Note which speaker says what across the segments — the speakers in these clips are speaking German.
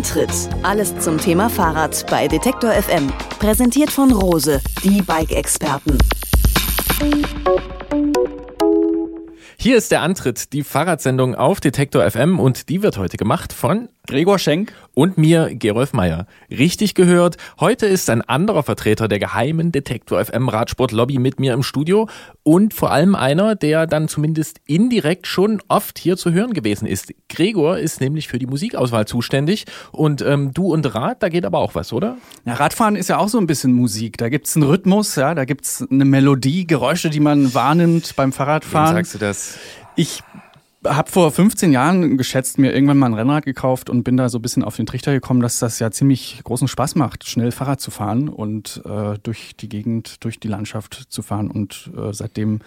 Speaker 1: Antritt. Alles zum Thema Fahrrad bei Detektor FM. Präsentiert von Rose, die Bike-Experten.
Speaker 2: Hier ist der Antritt, die Fahrradsendung auf Detektor FM und die wird heute gemacht von
Speaker 3: Gregor Schenk
Speaker 2: und mir, Gerolf Meyer. Richtig gehört, heute ist ein anderer Vertreter der geheimen Detektor FM Radsport Lobby mit mir im Studio und vor allem einer, der dann zumindest indirekt schon oft hier zu hören gewesen ist. Gregor ist nämlich für die Musikauswahl zuständig und ähm, du und Rad, da geht aber auch was, oder?
Speaker 3: Ja, Radfahren ist ja auch so ein bisschen Musik. Da gibt's einen Rhythmus, ja, da gibt's eine Melodie, Geräusche, die man wahrnimmt beim Fahrradfahren.
Speaker 2: Wem sagst du das?
Speaker 3: Ich habe vor 15 Jahren geschätzt mir irgendwann mal ein Rennrad gekauft und bin da so ein bisschen auf den Trichter gekommen, dass das ja ziemlich großen Spaß macht, schnell Fahrrad zu fahren und äh, durch die Gegend, durch die Landschaft zu fahren und äh, seitdem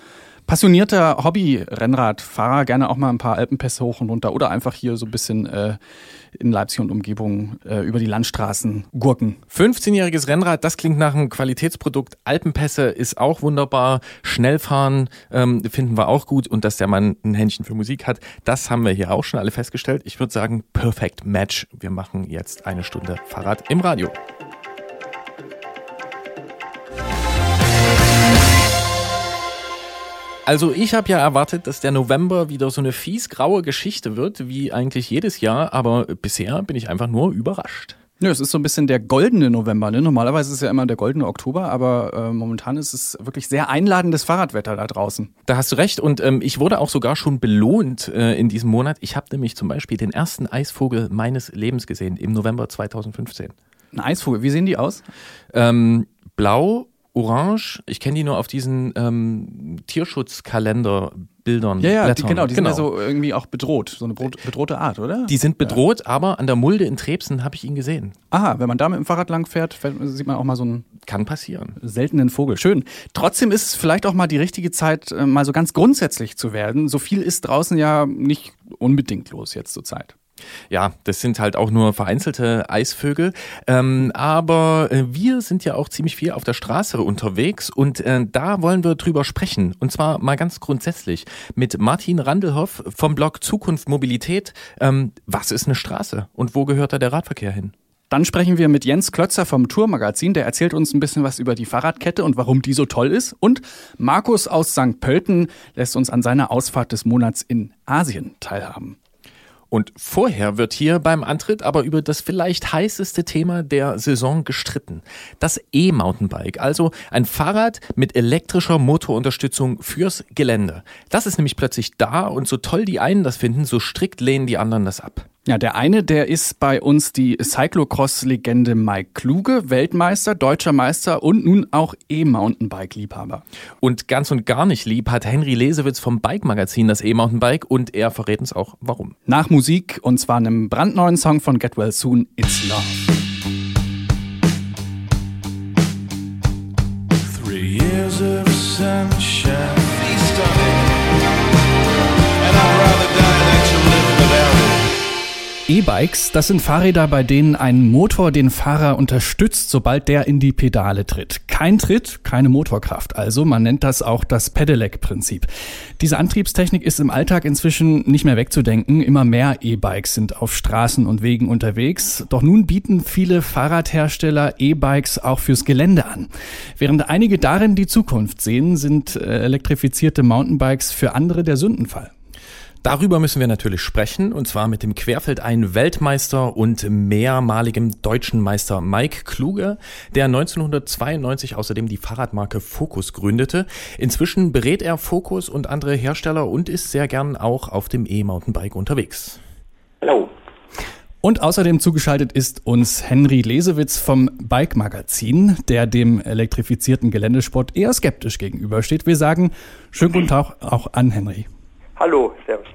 Speaker 3: passionierter Hobby-Rennradfahrer, gerne auch mal ein paar Alpenpässe hoch und runter oder einfach hier so ein bisschen äh, in Leipzig und Umgebung äh, über die Landstraßen gurken.
Speaker 2: 15-jähriges Rennrad, das klingt nach einem Qualitätsprodukt. Alpenpässe ist auch wunderbar. Schnellfahren ähm, finden wir auch gut und dass der Mann ein Händchen für Musik hat, das haben wir hier auch schon alle festgestellt. Ich würde sagen, perfect match. Wir machen jetzt eine Stunde Fahrrad im Radio. Also ich habe ja erwartet, dass der November wieder so eine fies graue Geschichte wird, wie eigentlich jedes Jahr, aber bisher bin ich einfach nur überrascht.
Speaker 3: Nö, es ist so ein bisschen der goldene November. Ne? Normalerweise ist es ja immer der goldene Oktober, aber äh, momentan ist es wirklich sehr einladendes Fahrradwetter da draußen.
Speaker 2: Da hast du recht und ähm, ich wurde auch sogar schon belohnt äh, in diesem Monat. Ich habe nämlich zum Beispiel den ersten Eisvogel meines Lebens gesehen im November 2015.
Speaker 3: Ein Eisvogel, wie sehen die aus?
Speaker 2: Ähm, blau, orange. Ich kenne die nur auf diesen ähm, Tierschutzkalenderbildern.
Speaker 3: Ja, ja, die, genau, die genau. sind ja so irgendwie auch bedroht, so eine bedrohte Art, oder?
Speaker 2: Die sind bedroht, ja. aber an der Mulde in Trebsen habe ich ihn gesehen.
Speaker 3: Aha, wenn man da mit dem Fahrrad lang fährt, sieht man auch mal so einen
Speaker 2: kann passieren
Speaker 3: seltenen Vogel. Schön. Trotzdem ist es vielleicht auch mal die richtige Zeit, äh, mal so ganz grundsätzlich zu werden. So viel ist draußen ja nicht unbedingt los jetzt zur Zeit.
Speaker 2: Ja, das sind halt auch nur vereinzelte Eisvögel. Ähm, aber äh, wir sind ja auch ziemlich viel auf der Straße unterwegs und äh, da wollen wir drüber sprechen. Und zwar mal ganz grundsätzlich mit Martin Randelhoff vom Blog Zukunft Mobilität. Ähm, was ist eine Straße und wo gehört da der Radverkehr hin?
Speaker 3: Dann sprechen wir mit Jens Klötzer vom Tourmagazin. Der erzählt uns ein bisschen was über die Fahrradkette und warum die so toll ist. Und Markus aus St. Pölten lässt uns an seiner Ausfahrt des Monats in Asien teilhaben.
Speaker 2: Und vorher wird hier beim Antritt aber über das vielleicht heißeste Thema der Saison gestritten. Das E-Mountainbike, also ein Fahrrad mit elektrischer Motorunterstützung fürs Gelände. Das ist nämlich plötzlich da und so toll die einen das finden, so strikt lehnen die anderen das ab.
Speaker 3: Ja, der eine, der ist bei uns die Cyclocross-Legende Mike Kluge, Weltmeister, deutscher Meister und nun auch E-Mountainbike-Liebhaber.
Speaker 2: Und ganz und gar nicht lieb hat Henry Lesewitz vom Bike-Magazin das E-Mountainbike und er verrät uns auch warum.
Speaker 3: Nach Musik und zwar einem brandneuen Song von Get Well Soon, It's Love. Three years of E-Bikes, das sind Fahrräder, bei denen ein Motor den Fahrer unterstützt, sobald der in die Pedale tritt. Kein Tritt, keine Motorkraft. Also man nennt das auch das Pedelec-Prinzip. Diese Antriebstechnik ist im Alltag inzwischen nicht mehr wegzudenken. Immer mehr E-Bikes sind auf Straßen und Wegen unterwegs. Doch nun bieten viele Fahrradhersteller E-Bikes auch fürs Gelände an. Während einige darin die Zukunft sehen, sind äh, elektrifizierte Mountainbikes für andere der Sündenfall.
Speaker 2: Darüber müssen wir natürlich sprechen und zwar mit dem Querfeldein-Weltmeister und mehrmaligem deutschen Meister Mike Kluge, der 1992 außerdem die Fahrradmarke Focus gründete. Inzwischen berät er Focus und andere Hersteller und ist sehr gern auch auf dem E-Mountainbike unterwegs.
Speaker 4: Hallo.
Speaker 3: Und außerdem zugeschaltet ist uns Henry Lesewitz vom Bike Magazin, der dem elektrifizierten Geländesport eher skeptisch gegenübersteht. Wir sagen schönen guten Tag auch an Henry.
Speaker 4: Hallo, servus.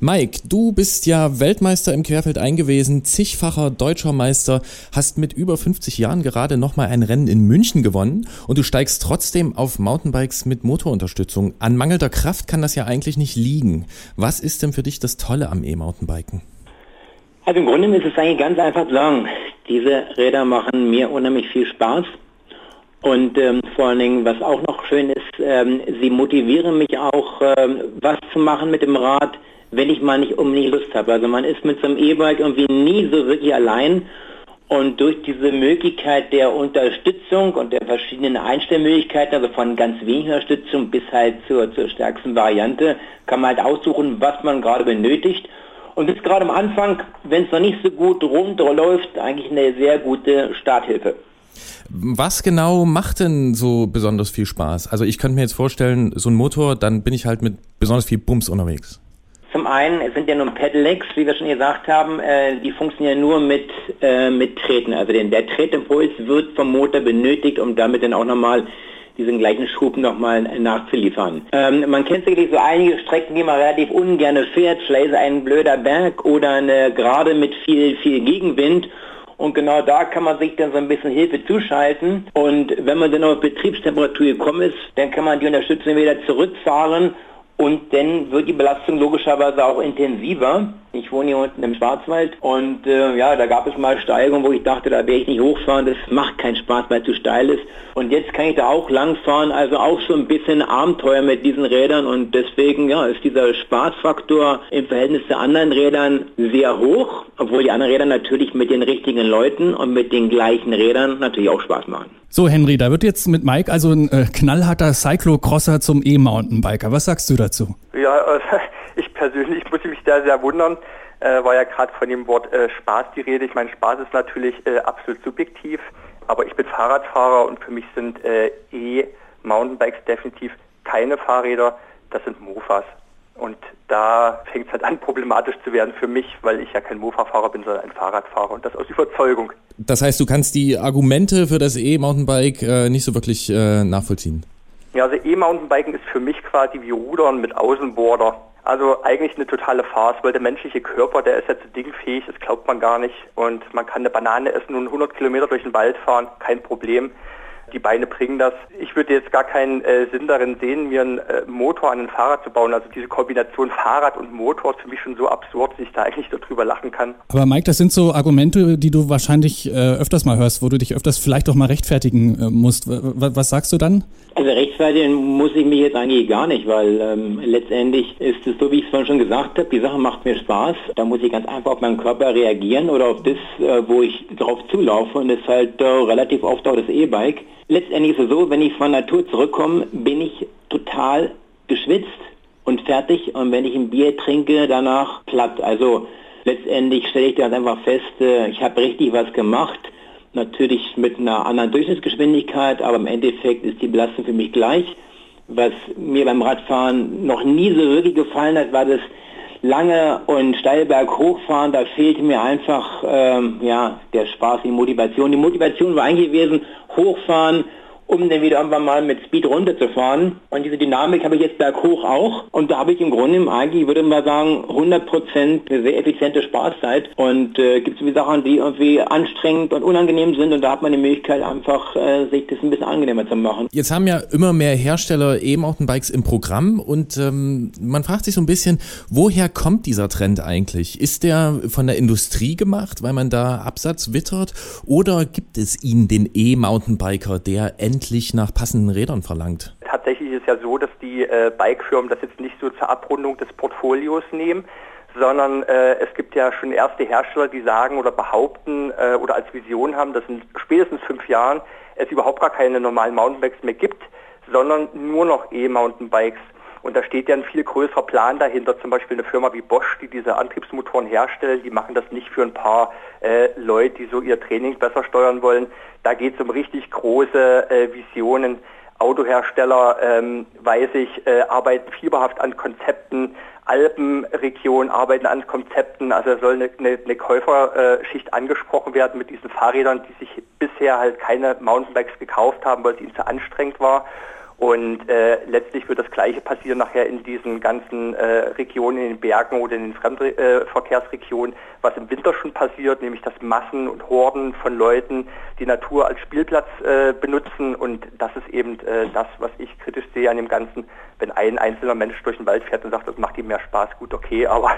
Speaker 2: Mike, du bist ja Weltmeister im Querfeld gewesen, zigfacher deutscher Meister, hast mit über 50 Jahren gerade nochmal ein Rennen in München gewonnen und du steigst trotzdem auf Mountainbikes mit Motorunterstützung. An mangelnder Kraft kann das ja eigentlich nicht liegen. Was ist denn für dich das Tolle am E-Mountainbiken?
Speaker 4: Also im Grunde ist es eigentlich ganz einfach zu sagen, diese Räder machen mir unheimlich viel Spaß. Und ähm, vor allen Dingen, was auch noch schön ist, ähm, sie motivieren mich auch, ähm, was zu machen mit dem Rad, wenn ich mal nicht unbedingt Lust habe. Also man ist mit so einem E-Bike irgendwie nie so wirklich allein. Und durch diese Möglichkeit der Unterstützung und der verschiedenen Einstellmöglichkeiten, also von ganz wenig Unterstützung bis halt zur, zur stärksten Variante, kann man halt aussuchen, was man gerade benötigt. Und ist gerade am Anfang, wenn es noch nicht so gut runterläuft, eigentlich eine sehr gute Starthilfe.
Speaker 2: Was genau macht denn so besonders viel Spaß? Also ich könnte mir jetzt vorstellen, so ein Motor, dann bin ich halt mit besonders viel Bums unterwegs.
Speaker 4: Zum einen sind ja nun Pedelecs, wie wir schon gesagt haben, äh, die funktionieren nur mit, äh, mit Treten. Also den, der Tretimpuls wird vom Motor benötigt, um damit dann auch nochmal diesen gleichen Schub nochmal nachzuliefern. Ähm, man kennt sicherlich so einige Strecken, die man relativ ungern fährt. Vielleicht ein blöder Berg oder eine Gerade mit viel, viel Gegenwind. Und genau da kann man sich dann so ein bisschen Hilfe zuschalten. Und wenn man dann auf Betriebstemperatur gekommen ist, dann kann man die Unterstützung wieder zurückfahren und dann wird die Belastung logischerweise auch intensiver. Ich wohne hier unten im Schwarzwald und äh, ja, da gab es mal Steigungen, wo ich dachte, da werde ich nicht hochfahren, das macht keinen Spaß, weil es zu steil ist. Und jetzt kann ich da auch langfahren, also auch so ein bisschen Abenteuer mit diesen Rädern und deswegen ja, ist dieser Spaßfaktor im Verhältnis zu anderen Rädern sehr hoch, obwohl die anderen Räder natürlich mit den richtigen Leuten und mit den gleichen Rädern natürlich auch Spaß machen.
Speaker 3: So, Henry, da wird jetzt mit Mike also ein äh, knallharter Cyclocrosser zum E-Mountainbiker. Was sagst du dazu?
Speaker 5: Ja, äh, ich muss mich da sehr wundern. Äh, war ja gerade von dem Wort äh, Spaß die Rede. Ich meine, Spaß ist natürlich äh, absolut subjektiv, aber ich bin Fahrradfahrer und für mich sind äh, E-Mountainbikes definitiv keine Fahrräder, das sind Mofas. Und da fängt es halt an, problematisch zu werden für mich, weil ich ja kein Mofa-Fahrer bin, sondern ein Fahrradfahrer und das aus Überzeugung.
Speaker 2: Das heißt, du kannst die Argumente für das E-Mountainbike äh, nicht so wirklich äh, nachvollziehen?
Speaker 5: Ja, also E-Mountainbiken ist für mich quasi wie Rudern mit Außenborder. Also eigentlich eine totale Farce, weil der menschliche Körper, der ist ja zu dingfähig, das glaubt man gar nicht. Und man kann eine Banane essen und 100 Kilometer durch den Wald fahren, kein Problem die Beine bringen das. Ich würde jetzt gar keinen äh, Sinn darin sehen, mir einen äh, Motor an ein Fahrrad zu bauen. Also diese Kombination Fahrrad und Motor ist für mich schon so absurd, dass ich da eigentlich darüber lachen kann.
Speaker 3: Aber Mike, das sind so Argumente, die du wahrscheinlich äh, öfters mal hörst, wo du dich öfters vielleicht auch mal rechtfertigen äh, musst. W was sagst du dann?
Speaker 4: Also rechtfertigen muss ich mich jetzt eigentlich gar nicht, weil ähm, letztendlich ist es so, wie ich es vorhin schon gesagt habe, die Sache macht mir Spaß. Da muss ich ganz einfach auf meinen Körper reagieren oder auf das, äh, wo ich drauf zulaufe und das ist halt äh, relativ oft auch das E-Bike letztendlich ist es so, wenn ich von Natur zurückkomme, bin ich total geschwitzt und fertig und wenn ich ein Bier trinke, danach platt. Also letztendlich stelle ich dann einfach fest, äh, ich habe richtig was gemacht. Natürlich mit einer anderen Durchschnittsgeschwindigkeit, aber im Endeffekt ist die Belastung für mich gleich. Was mir beim Radfahren noch nie so wirklich gefallen hat, war das lange und steil berghoch da fehlte mir einfach ähm, ja, der Spaß, die Motivation. Die Motivation war eigentlich gewesen, hochfahren, um dann wieder irgendwann mal mit Speed runterzufahren. Und diese Dynamik habe ich jetzt berghoch auch. Und da habe ich im Grunde eigentlich, würde man sagen, 100% eine sehr effiziente Spaßzeit. Und äh, gibt es Sachen, die irgendwie anstrengend und unangenehm sind. Und da hat man die Möglichkeit, einfach äh, sich das ein bisschen angenehmer zu machen.
Speaker 2: Jetzt haben ja immer mehr Hersteller E-Mountainbikes im Programm. Und ähm, man fragt sich so ein bisschen, woher kommt dieser Trend eigentlich? Ist der von der Industrie gemacht, weil man da Absatz wittert? Oder gibt es ihn, den E-Mountainbiker, der endlich endlich nach passenden Rädern verlangt?
Speaker 5: Tatsächlich ist es ja so, dass die äh, Bikefirmen das jetzt nicht so zur Abrundung des Portfolios nehmen, sondern äh, es gibt ja schon erste Hersteller, die sagen oder behaupten äh, oder als Vision haben, dass in spätestens fünf Jahren es überhaupt gar keine normalen Mountainbikes mehr gibt, sondern nur noch E-Mountainbikes. Und da steht ja ein viel größerer Plan dahinter, zum Beispiel eine Firma wie Bosch, die diese Antriebsmotoren herstellt, die machen das nicht für ein paar äh, Leute, die so ihr Training besser steuern wollen. Da geht es um richtig große äh, Visionen. Autohersteller, ähm, weiß ich, äh, arbeiten fieberhaft an Konzepten, Alpenregion arbeiten an Konzepten, also soll eine, eine, eine Käuferschicht angesprochen werden mit diesen Fahrrädern, die sich bisher halt keine Mountainbikes gekauft haben, weil es ihnen zu anstrengend war. Und äh, letztlich wird das Gleiche passieren nachher in diesen ganzen äh, Regionen, in den Bergen oder in den Fremdverkehrsregionen, was im Winter schon passiert, nämlich dass Massen und Horden von Leuten die Natur als Spielplatz äh, benutzen. Und das ist eben äh, das, was ich kritisch sehe an dem Ganzen, wenn ein einzelner Mensch durch den Wald fährt und sagt, das macht ihm mehr Spaß, gut, okay, aber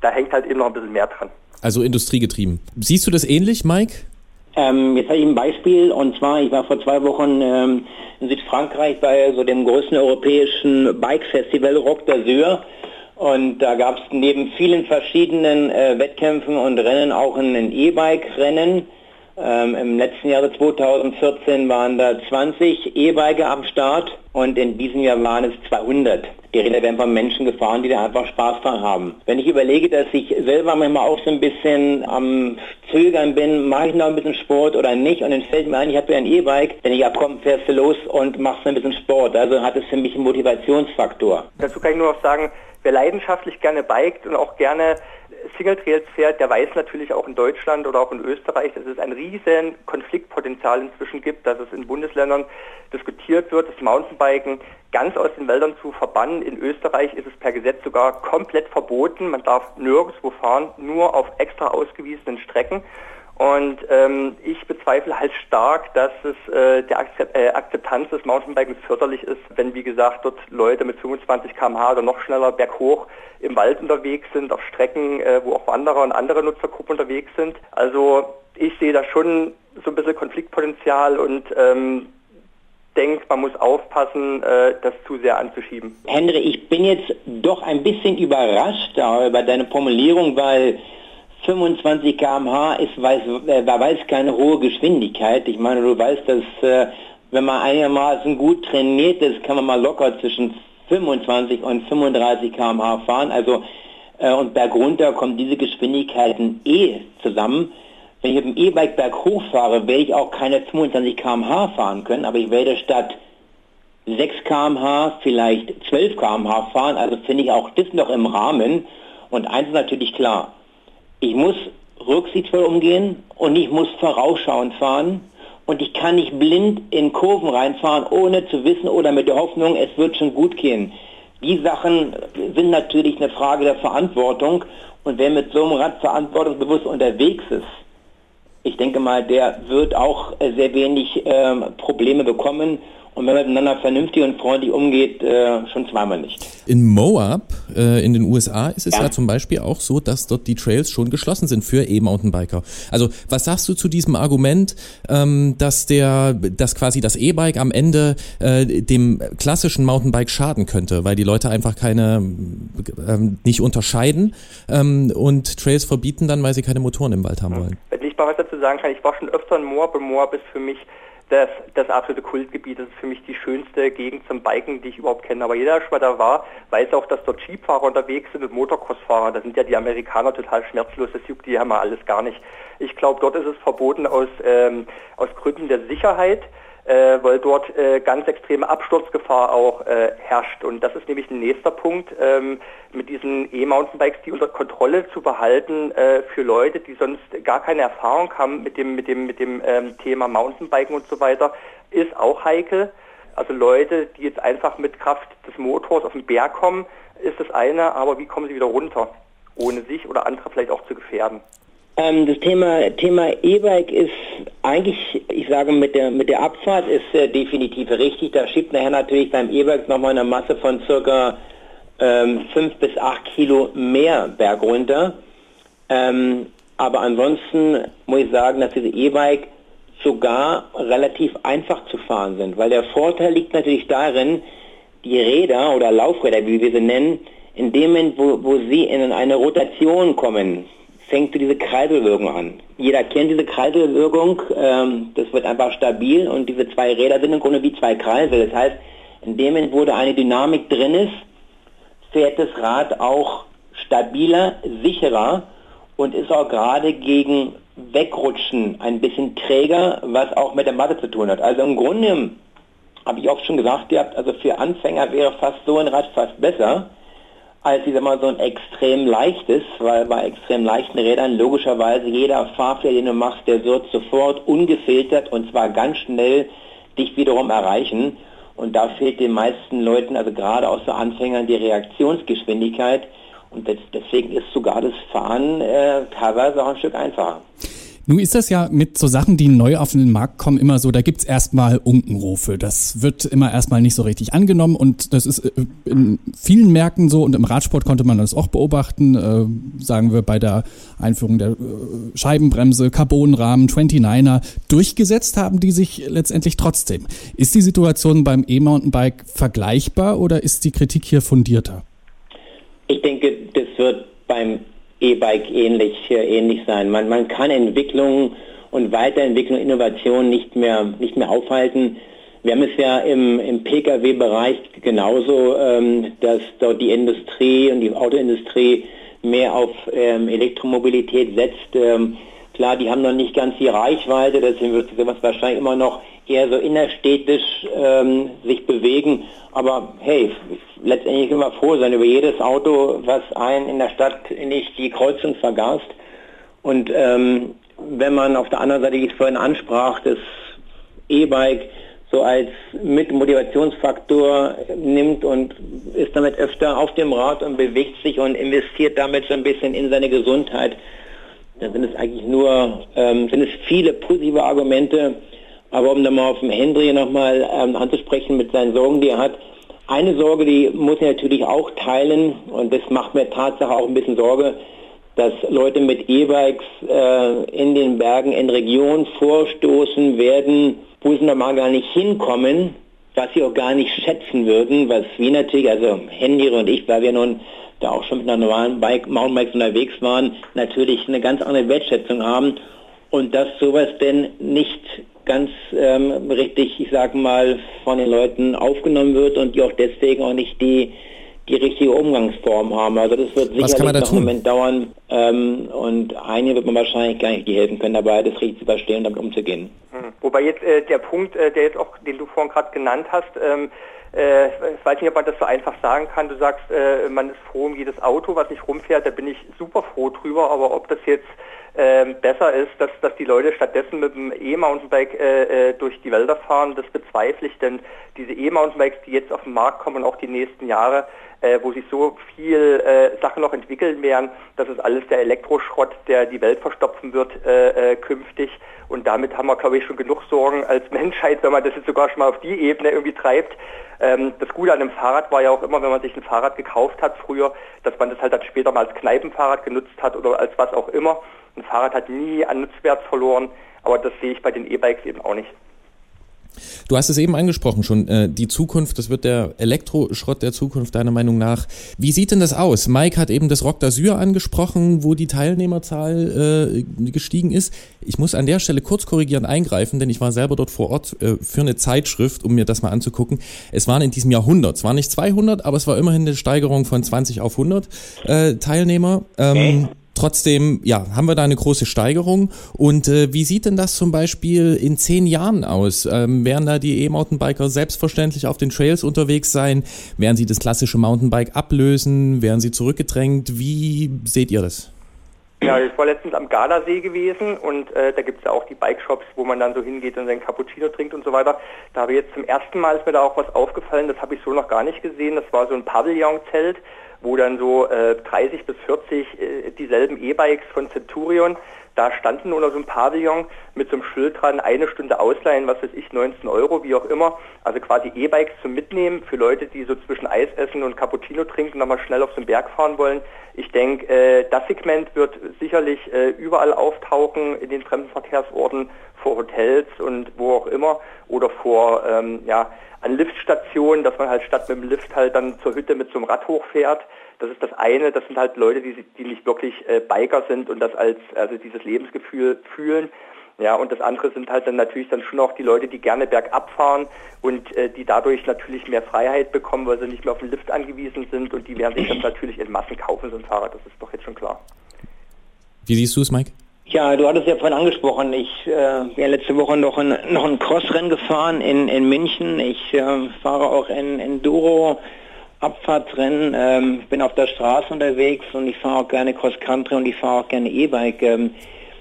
Speaker 5: da hängt halt eben noch ein bisschen mehr dran.
Speaker 2: Also industriegetrieben. Siehst du das ähnlich, Mike?
Speaker 4: Ähm, jetzt habe ich ein Beispiel und zwar, ich war vor zwei Wochen ähm, in Südfrankreich bei so dem größten europäischen Bike-Festival Rock d'Azur und da gab es neben vielen verschiedenen äh, Wettkämpfen und Rennen auch ein E-Bike-Rennen. Ähm, Im letzten Jahr 2014 waren da 20 E-Biker am Start und in diesem Jahr waren es 200. Die Räder werden von Menschen gefahren, die da einfach Spaß dran haben. Wenn ich überlege, dass ich selber manchmal auch so ein bisschen am Zögern bin, mache ich noch ein bisschen Sport oder nicht und dann fällt mir ein, ich habe ja ein E-Bike, wenn ich abkomme, fährst du los und machst ein bisschen Sport. Also hat es für mich einen Motivationsfaktor.
Speaker 5: Dazu kann ich nur noch sagen, wer leidenschaftlich gerne biked und auch gerne Single Trails fährt, der weiß natürlich auch in Deutschland oder auch in Österreich, dass es ein riesen Konfliktpotenzial inzwischen gibt, dass es in Bundesländern diskutiert wird, das Mountainbiken ganz aus den Wäldern zu verbannen. In Österreich ist es per Gesetz sogar komplett verboten. Man darf nirgendwo fahren, nur auf extra ausgewiesenen Strecken. Und ähm, ich bezweifle halt stark, dass es äh, der äh, Akzeptanz des Mountainbikens förderlich ist, wenn wie gesagt dort Leute mit 25 km/h oder noch schneller berghoch im Wald unterwegs sind, auf Strecken, äh, wo auch Wanderer und andere Nutzergruppen unterwegs sind. Also ich sehe da schon so ein bisschen Konfliktpotenzial und ähm, denke, man muss aufpassen, äh, das zu sehr anzuschieben.
Speaker 4: Henry, ich bin jetzt doch ein bisschen überrascht über deine Formulierung, weil 25 km/h ist, weiß, äh, weiß keine hohe Geschwindigkeit. Ich meine, du weißt, dass äh, wenn man einigermaßen gut trainiert ist, kann man mal locker zwischen 25 und 35 km/h fahren. Also äh, und bergunter kommen diese Geschwindigkeiten eh zusammen. Wenn ich mit dem E-Bike berghoch fahre, werde ich auch keine 25 km/h fahren können, aber ich werde statt 6 km/h vielleicht 12 km/h fahren. Also finde ich auch das noch im Rahmen. Und eins ist natürlich klar, ich muss rücksichtsvoll umgehen und ich muss vorausschauend fahren und ich kann nicht blind in Kurven reinfahren, ohne zu wissen oder mit der Hoffnung, es wird schon gut gehen. Die Sachen sind natürlich eine Frage der Verantwortung und wer mit so einem Rad verantwortungsbewusst unterwegs ist, ich denke mal, der wird auch sehr wenig äh, Probleme bekommen und wenn man miteinander vernünftig und freundlich umgeht, äh, schon zweimal nicht.
Speaker 2: In Moab äh, in den USA ist es ja. ja. zum Beispiel auch so, dass dort die Trails schon geschlossen sind für E-Mountainbiker. Also was sagst du zu diesem Argument, ähm, dass der, dass quasi das E-Bike am Ende äh, dem klassischen Mountainbike schaden könnte, weil die Leute einfach keine ähm, nicht unterscheiden ähm, und Trails verbieten dann, weil sie keine Motoren im Wald haben wollen.
Speaker 5: Wenn ich mal was dazu sagen kann, ich war schon öfter in Moab und Moab ist für mich das, das absolute Kultgebiet. Das ist für mich die schönste Gegend zum Biken, die ich überhaupt kenne. Aber jeder, der schon mal da war, weiß auch, dass dort Jeepfahrer unterwegs sind und Motocrossfahrer. Da sind ja die Amerikaner total schmerzlos. Das juckt die ja mal alles gar nicht. Ich glaube, dort ist es verboten aus, ähm, aus Gründen der Sicherheit äh, weil dort äh, ganz extreme Absturzgefahr auch äh, herrscht. Und das ist nämlich ein nächster Punkt, ähm, mit diesen E-Mountainbikes, die unter Kontrolle zu behalten äh, für Leute, die sonst gar keine Erfahrung haben mit dem, mit dem, mit dem ähm, Thema Mountainbiken und so weiter, ist auch heikel. Also Leute, die jetzt einfach mit Kraft des Motors auf den Berg kommen, ist das eine, aber wie kommen sie wieder runter, ohne sich oder andere vielleicht auch zu gefährden?
Speaker 4: Ähm, das Thema Thema E-Bike ist eigentlich, ich sage mit der mit der Abfahrt ist äh, definitiv richtig. Da schiebt nachher natürlich beim E-Bike nochmal eine Masse von circa ähm, 5 bis 8 Kilo mehr Berg runter. Ähm, aber ansonsten muss ich sagen, dass diese E-Bike sogar relativ einfach zu fahren sind, weil der Vorteil liegt natürlich darin, die Räder oder Laufräder, wie wir sie nennen, in dem Moment, wo, wo sie in eine Rotation kommen, fängt diese Kreiselwirkung an. Jeder kennt diese Kreiselwirkung, ähm, das wird einfach stabil und diese zwei Räder sind im Grunde wie zwei Kreisel. Das heißt, in dem Moment, wo da eine Dynamik drin ist, fährt das Rad auch stabiler, sicherer und ist auch gerade gegen Wegrutschen ein bisschen träger, was auch mit der Matte zu tun hat. Also im Grunde habe ich auch schon gesagt gehabt, also für Anfänger wäre fast so ein Rad fast besser als ich sag mal so ein extrem leichtes, weil bei extrem leichten Rädern logischerweise jeder Fahrfehler, den du machst, der wird sofort ungefiltert und zwar ganz schnell dich wiederum erreichen. Und da fehlt den meisten Leuten, also gerade aus der Anfängern, die Reaktionsgeschwindigkeit. Und deswegen ist sogar das Fahren äh, teilweise auch ein Stück einfacher.
Speaker 3: Nun ist das ja mit so Sachen, die neu auf den Markt kommen, immer so, da gibt's erstmal Unkenrufe. Das wird immer erstmal nicht so richtig angenommen und das ist äh, in vielen Märkten so und im Radsport konnte man das auch beobachten, äh, sagen wir bei der Einführung der äh, Scheibenbremse, Carbonrahmen, 29er, durchgesetzt haben die sich letztendlich trotzdem. Ist die Situation beim E-Mountainbike vergleichbar oder ist die Kritik hier fundierter?
Speaker 4: Ich denke, das wird beim E-Bike ähnlich, ähnlich sein. Man, man kann Entwicklung und Weiterentwicklung, Innovation nicht mehr, nicht mehr aufhalten. Wir haben es ja im, im Pkw-Bereich genauso, ähm, dass dort die Industrie und die Autoindustrie mehr auf ähm, Elektromobilität setzt. Ähm, klar, die haben noch nicht ganz die Reichweite, deswegen wird sowas wahrscheinlich immer noch eher so innerstädtisch ähm, sich bewegen. Aber hey, letztendlich wir froh sein über jedes Auto, was einen in der Stadt nicht die Kreuzung vergast. Und ähm, wenn man auf der anderen Seite, wie ich es vorhin ansprach, das E-Bike so als mit Motivationsfaktor nimmt und ist damit öfter auf dem Rad und bewegt sich und investiert damit so ein bisschen in seine Gesundheit, dann sind es eigentlich nur, ähm, sind es viele positive Argumente, aber um dann mal auf den Henry nochmal ähm, anzusprechen mit seinen Sorgen, die er hat, eine Sorge, die muss ich natürlich auch teilen. Und das macht mir Tatsache auch ein bisschen Sorge, dass Leute mit E-Bikes äh, in den Bergen in Regionen vorstoßen werden, wo sie normal gar nicht hinkommen, was sie auch gar nicht schätzen würden, was wir natürlich, also Henry und ich, weil wir nun da auch schon mit einer normalen Bike, Mountainbikes unterwegs waren, natürlich eine ganz andere Wertschätzung haben und dass sowas denn nicht ganz ähm, richtig, ich sage mal, von den Leuten aufgenommen wird und die auch deswegen auch nicht die die richtige Umgangsform haben. Also das wird sicherlich noch einen Moment dauern ähm, und einigen wird man wahrscheinlich gar nicht helfen können dabei, das richtig zu verstehen und damit umzugehen.
Speaker 5: Mhm. Wobei jetzt äh, der Punkt, äh, der jetzt auch, den du vorhin gerade genannt hast, ähm, äh, ich weiß nicht, ob man das so einfach sagen kann. Du sagst, äh, man ist froh um jedes Auto, was nicht rumfährt. Da bin ich super froh drüber. Aber ob das jetzt äh, besser ist, dass, dass die Leute stattdessen mit dem E-Mountainbike äh, äh, durch die Wälder fahren, das bezweifle ich. Denn diese E-Mountainbikes, die jetzt auf den Markt kommen, auch die nächsten Jahre, äh, wo sich so viel äh, Sachen noch entwickeln werden, das ist alles der Elektroschrott, der die Welt verstopfen wird äh, äh, künftig. Und damit haben wir, glaube ich, schon genug Sorgen als Menschheit, wenn man das jetzt sogar schon mal auf die Ebene irgendwie treibt. Ähm, das Gute an einem Fahrrad war ja auch immer, wenn man sich ein Fahrrad gekauft hat früher, dass man das halt dann später mal als Kneipenfahrrad genutzt hat oder als was auch immer. Ein Fahrrad hat nie an Nutzwert verloren, aber das sehe ich bei den E-Bikes eben auch nicht.
Speaker 2: Du hast es eben angesprochen schon, äh, die Zukunft, das wird der Elektroschrott der Zukunft deiner Meinung nach. Wie sieht denn das aus? Mike hat eben das Rock d'Azur angesprochen, wo die Teilnehmerzahl äh, gestiegen ist. Ich muss an der Stelle kurz korrigierend eingreifen, denn ich war selber dort vor Ort äh, für eine Zeitschrift, um mir das mal anzugucken. Es waren in diesem Jahr 100, es waren nicht 200, aber es war immerhin eine Steigerung von 20 auf 100 äh, Teilnehmer. Ähm, Trotzdem, ja, haben wir da eine große Steigerung. Und äh, wie sieht denn das zum Beispiel in zehn Jahren aus? Ähm, werden da die E-Mountainbiker selbstverständlich auf den Trails unterwegs sein? Werden sie das klassische Mountainbike ablösen? Werden sie zurückgedrängt? Wie seht ihr das?
Speaker 5: Ja, ich war letztens am Gardasee gewesen und äh, da gibt es ja auch die Bike-Shops, wo man dann so hingeht und seinen Cappuccino trinkt und so weiter. Da habe ich jetzt zum ersten Mal ist mir da auch was aufgefallen, das habe ich so noch gar nicht gesehen. Das war so ein Pavillon-Zelt wo dann so äh, 30 bis 40 äh, dieselben E-Bikes von Centurion da standen unter so einem Pavillon mit so einem Schild dran, eine Stunde ausleihen, was weiß ich, 19 Euro, wie auch immer. Also quasi E-Bikes zum Mitnehmen für Leute, die so zwischen Eis essen und Cappuccino trinken, nochmal schnell auf so einen Berg fahren wollen. Ich denke, äh, das Segment wird sicherlich äh, überall auftauchen in den Fremdenverkehrsorten, vor Hotels und wo auch immer oder vor ähm, ja, an Liftstationen, dass man halt statt mit dem Lift halt dann zur Hütte mit so einem Rad hochfährt. Das ist das eine. Das sind halt Leute, die, die nicht wirklich äh, Biker sind und das als also dieses Lebensgefühl fühlen. Ja, und das andere sind halt dann natürlich dann schon auch die Leute, die gerne bergab fahren und äh, die dadurch natürlich mehr Freiheit bekommen, weil sie nicht mehr auf den Lift angewiesen sind und die werden sich das natürlich in Massen kaufen, so ein Fahrrad, das ist doch jetzt schon klar.
Speaker 2: Wie siehst du es, Mike?
Speaker 4: Ja, du hattest ja vorhin angesprochen, ich äh, bin letzte Woche noch ein, noch ein Crossrennen gefahren in, in München. Ich äh, fahre auch in Enduro, Abfahrtsrennen, ähm, bin auf der Straße unterwegs und ich fahre auch gerne Cross Country und ich fahre auch gerne E-Bike. Ähm,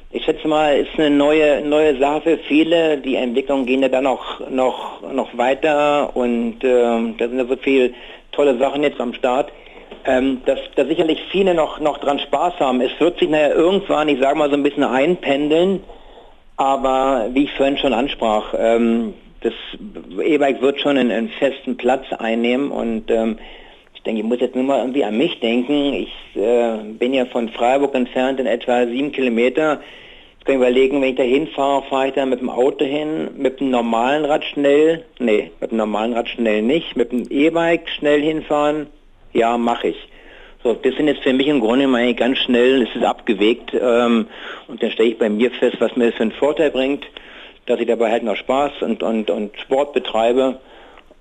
Speaker 4: ich schätze mal, ist eine neue, neue Sache für viele. Die Entwicklungen gehen ja dann noch, noch, noch weiter und äh, da sind ja so viele tolle Sachen jetzt am Start. Ähm, dass da sicherlich viele noch, noch dran Spaß haben. Es wird sich nachher irgendwann, ich sage mal, so ein bisschen einpendeln, aber wie ich vorhin schon ansprach, ähm, das E-Bike wird schon einen, einen, festen Platz einnehmen und ähm, ich denke, ich muss jetzt nur mal irgendwie an mich denken. Ich äh, bin ja von Freiburg entfernt in etwa sieben Kilometer. Ich kann überlegen, wenn ich da hinfahre, fahre ich da mit dem Auto hin, mit dem normalen Rad schnell, nee, mit dem normalen Rad schnell nicht, mit dem E-Bike schnell hinfahren, ja, mache ich. So, das sind jetzt für mich im Grunde mal ganz schnell, es ist abgewegt ähm, und dann stelle ich bei mir fest, was mir das für einen Vorteil bringt, dass ich dabei halt noch Spaß und, und, und Sport betreibe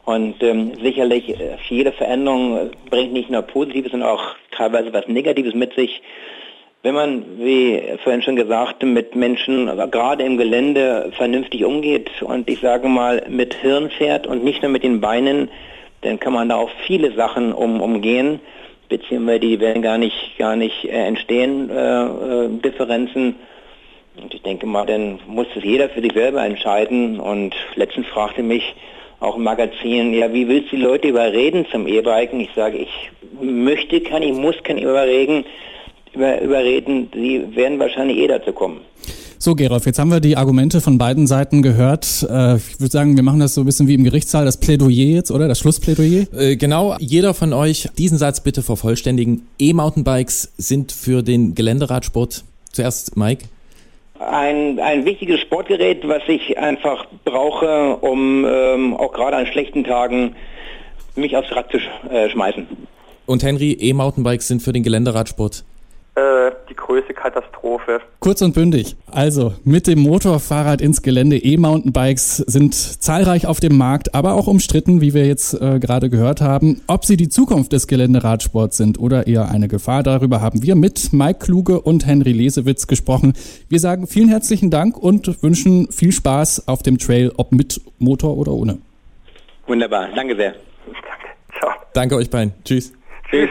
Speaker 4: und ähm, sicherlich äh, jede Veränderung bringt nicht nur Positives, sondern auch teilweise was Negatives mit sich. Wenn man, wie vorhin schon gesagt, mit Menschen gerade im Gelände vernünftig umgeht und ich sage mal mit Hirn fährt und nicht nur mit den Beinen, dann kann man da auch viele Sachen um, umgehen, beziehungsweise die werden gar nicht, gar nicht äh, entstehen, äh, äh, Differenzen. Und ich denke mal, dann muss es jeder für sich selber entscheiden. Und letztens fragte mich auch im Magazin, ja, wie willst du die Leute überreden zum E-Biken? Ich sage, ich möchte, kann ich, muss, kann überreden, über, überreden, sie werden wahrscheinlich eh dazu kommen.
Speaker 3: So, Gerolf, jetzt haben wir die Argumente von beiden Seiten gehört. Äh, ich würde sagen, wir machen das so ein bisschen wie im Gerichtssaal, das Plädoyer jetzt, oder? Das Schlussplädoyer?
Speaker 2: Äh, genau, jeder von euch diesen Satz bitte vervollständigen. E-Mountainbikes sind für den Geländeradsport. Zuerst Mike.
Speaker 4: Ein, ein wichtiges Sportgerät, was ich einfach brauche, um ähm, auch gerade an schlechten Tagen mich aufs Rad zu sch äh, schmeißen.
Speaker 2: Und Henry, E-Mountainbikes sind für den Geländeradsport
Speaker 5: die größte Katastrophe.
Speaker 3: Kurz und bündig. Also mit dem Motorfahrrad ins Gelände. E-Mountainbikes sind zahlreich auf dem Markt, aber auch umstritten, wie wir jetzt äh, gerade gehört haben. Ob sie die Zukunft des Geländeradsports sind oder eher eine Gefahr, darüber haben wir mit Mike Kluge und Henry Lesewitz gesprochen. Wir sagen vielen herzlichen Dank und wünschen viel Spaß auf dem Trail, ob mit Motor oder ohne.
Speaker 4: Wunderbar, danke sehr.
Speaker 5: Danke, ciao.
Speaker 2: Danke euch beiden. Tschüss.
Speaker 5: Tschüss.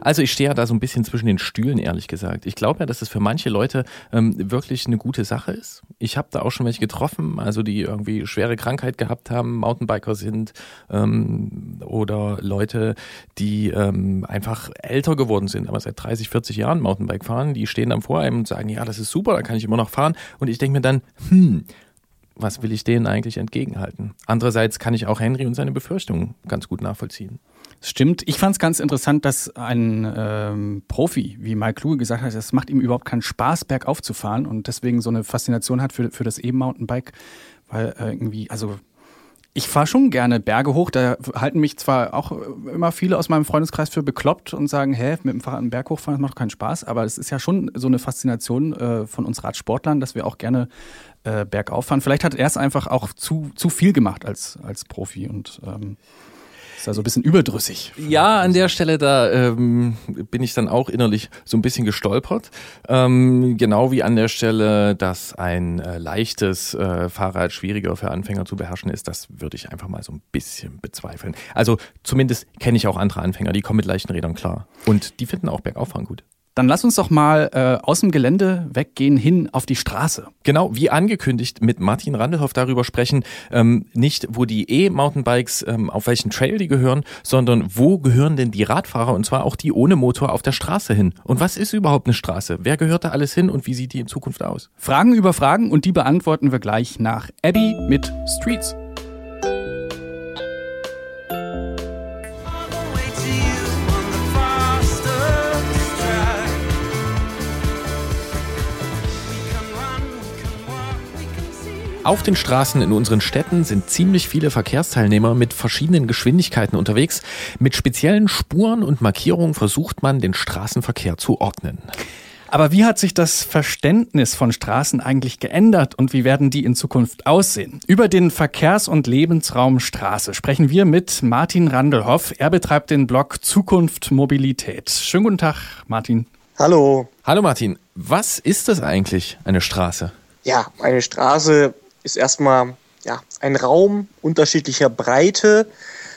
Speaker 2: Also ich stehe ja da so ein bisschen zwischen den Stühlen, ehrlich gesagt. Ich glaube ja, dass es für manche Leute ähm, wirklich eine gute Sache ist. Ich habe da auch schon welche getroffen, also die irgendwie schwere Krankheit gehabt haben, Mountainbiker sind ähm, oder Leute, die ähm, einfach älter geworden sind, aber seit 30, 40 Jahren Mountainbike fahren, die stehen dann vor einem und sagen, ja, das ist super, da kann ich immer noch fahren. Und ich denke mir dann, hm, was will ich denen eigentlich entgegenhalten? Andererseits kann ich auch Henry und seine Befürchtungen ganz gut nachvollziehen.
Speaker 3: Stimmt. Ich fand es ganz interessant, dass ein ähm, Profi wie Mike Kluge gesagt hat, es macht ihm überhaupt keinen Spaß, bergauf zu fahren und deswegen so eine Faszination hat für, für das E-Mountainbike, weil äh, irgendwie, also ich fahre schon gerne Berge hoch. Da halten mich zwar auch immer viele aus meinem Freundeskreis für bekloppt und sagen, hä, mit dem Fahrrad einen Berg hochfahren, das macht keinen Spaß. Aber es ist ja schon so eine Faszination äh, von uns Radsportlern, dass wir auch gerne äh, bergauf fahren. Vielleicht hat er es einfach auch zu, zu viel gemacht als, als Profi und ähm, ist ja so ein bisschen überdrüssig.
Speaker 2: Ja, an der Stelle, da ähm, bin ich dann auch innerlich so ein bisschen gestolpert. Ähm, genau wie an der Stelle, dass ein äh, leichtes äh, Fahrrad schwieriger für Anfänger zu beherrschen ist, das würde ich einfach mal so ein bisschen bezweifeln. Also zumindest kenne ich auch andere Anfänger, die kommen mit leichten Rädern klar. Und die finden auch Bergauffahren gut.
Speaker 3: Dann lass uns doch mal äh, aus dem Gelände weggehen hin auf die Straße.
Speaker 2: Genau, wie angekündigt, mit Martin Randelhoff darüber sprechen, ähm, nicht wo die E-Mountainbikes, ähm, auf welchen Trail die gehören, sondern wo gehören denn die Radfahrer und zwar auch die ohne Motor auf der Straße hin? Und was ist überhaupt eine Straße? Wer gehört da alles hin und wie sieht die in Zukunft aus?
Speaker 3: Fragen über Fragen und die beantworten wir gleich nach Abby mit Streets.
Speaker 2: Auf den Straßen in unseren Städten sind ziemlich viele Verkehrsteilnehmer mit verschiedenen Geschwindigkeiten unterwegs. Mit speziellen Spuren und Markierungen versucht man, den Straßenverkehr zu ordnen.
Speaker 3: Aber wie hat sich das Verständnis von Straßen eigentlich geändert und wie werden die in Zukunft aussehen? Über den Verkehrs- und Lebensraum Straße sprechen wir mit Martin Randelhoff. Er betreibt den Blog Zukunft Mobilität. Schönen guten Tag, Martin.
Speaker 6: Hallo.
Speaker 2: Hallo Martin, was ist das eigentlich, eine Straße?
Speaker 6: Ja, eine Straße ist erstmal ja, ein Raum unterschiedlicher Breite,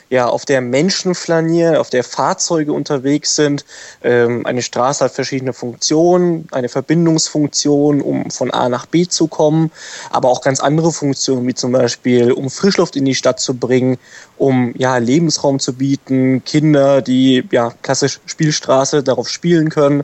Speaker 6: ja, auf der Menschen flanieren, auf der Fahrzeuge unterwegs sind. Ähm, eine Straße hat verschiedene Funktionen, eine Verbindungsfunktion, um von A nach B zu kommen, aber auch ganz andere Funktionen, wie zum Beispiel, um Frischluft in die Stadt zu bringen, um ja, Lebensraum zu bieten, Kinder, die ja klassisch Spielstraße darauf spielen können.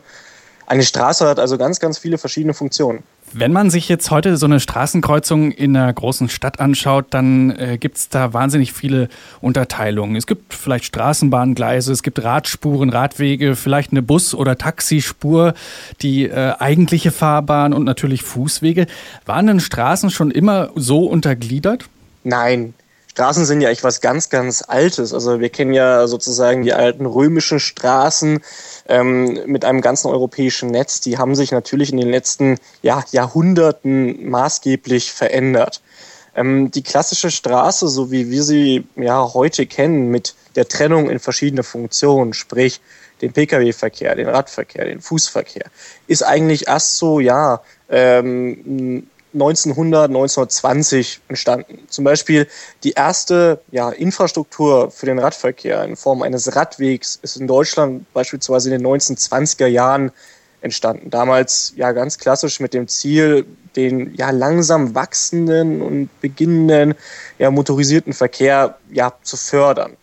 Speaker 6: Eine Straße hat also ganz, ganz viele verschiedene Funktionen.
Speaker 3: Wenn man sich jetzt heute so eine Straßenkreuzung in einer großen Stadt anschaut, dann äh, gibt es da wahnsinnig viele Unterteilungen. Es gibt vielleicht Straßenbahngleise, es gibt Radspuren, Radwege, vielleicht eine Bus- oder Taxispur, die äh, eigentliche Fahrbahn und natürlich Fußwege. Waren denn Straßen schon immer so untergliedert?
Speaker 6: Nein, Straßen sind ja echt was ganz, ganz Altes. Also wir kennen ja sozusagen die alten römischen Straßen ähm, mit einem ganzen europäischen Netz. Die haben sich natürlich in den letzten ja, Jahrhunderten maßgeblich verändert. Ähm, die klassische Straße, so wie wir sie ja heute kennen, mit der Trennung in verschiedene Funktionen, sprich den Pkw-Verkehr, den Radverkehr, den Fußverkehr, ist eigentlich erst so, ja, ähm, 1900, 1920 entstanden. Zum Beispiel die erste ja, Infrastruktur für den Radverkehr in Form eines Radwegs ist in Deutschland beispielsweise in den 1920er Jahren entstanden. Damals ja ganz klassisch mit dem Ziel, den ja langsam wachsenden und beginnenden ja, motorisierten Verkehr ja zu fördern.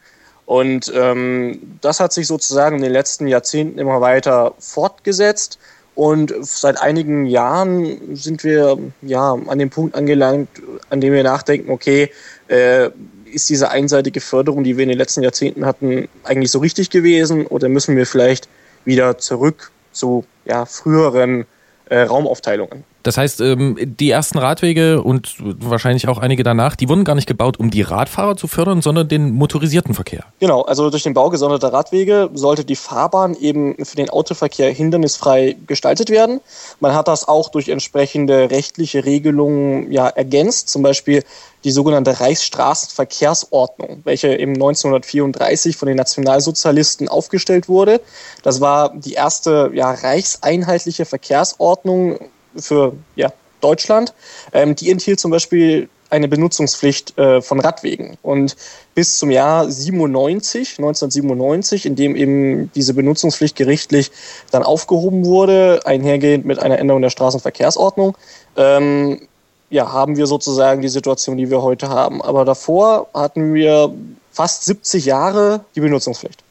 Speaker 6: Und ähm, das hat sich sozusagen in den letzten Jahrzehnten immer weiter fortgesetzt. Und seit einigen Jahren sind wir ja an dem Punkt angelangt, an dem wir nachdenken, okay, äh, ist diese einseitige Förderung, die wir in den letzten Jahrzehnten hatten, eigentlich so richtig gewesen oder müssen wir vielleicht wieder zurück zu ja, früheren äh, Raumaufteilungen?
Speaker 2: Das heißt, ähm, die ersten Radwege und wahrscheinlich auch einige danach, die wurden gar nicht gebaut, um die Radfahrer zu fördern, sondern den motorisierten Verkehr.
Speaker 6: Genau, also durch den Bau gesonderter Radwege sollte die Fahrbahn eben für den Autoverkehr hindernisfrei gestaltet werden. Man hat das auch durch entsprechende rechtliche Regelungen ja ergänzt, zum Beispiel die sogenannte Reichsstraßenverkehrsordnung, welche im 1934 von den Nationalsozialisten aufgestellt wurde. Das war die erste ja, reichseinheitliche Verkehrsordnung für ja, Deutschland. Ähm, die enthielt zum Beispiel eine Benutzungspflicht äh, von Radwegen. Und bis zum Jahr 97, 1997, in dem eben diese Benutzungspflicht gerichtlich dann aufgehoben wurde, einhergehend mit einer Änderung der Straßenverkehrsordnung, ähm, ja, haben wir sozusagen die Situation, die wir heute haben. Aber davor hatten wir fast 70 Jahre die Benutzungspflicht.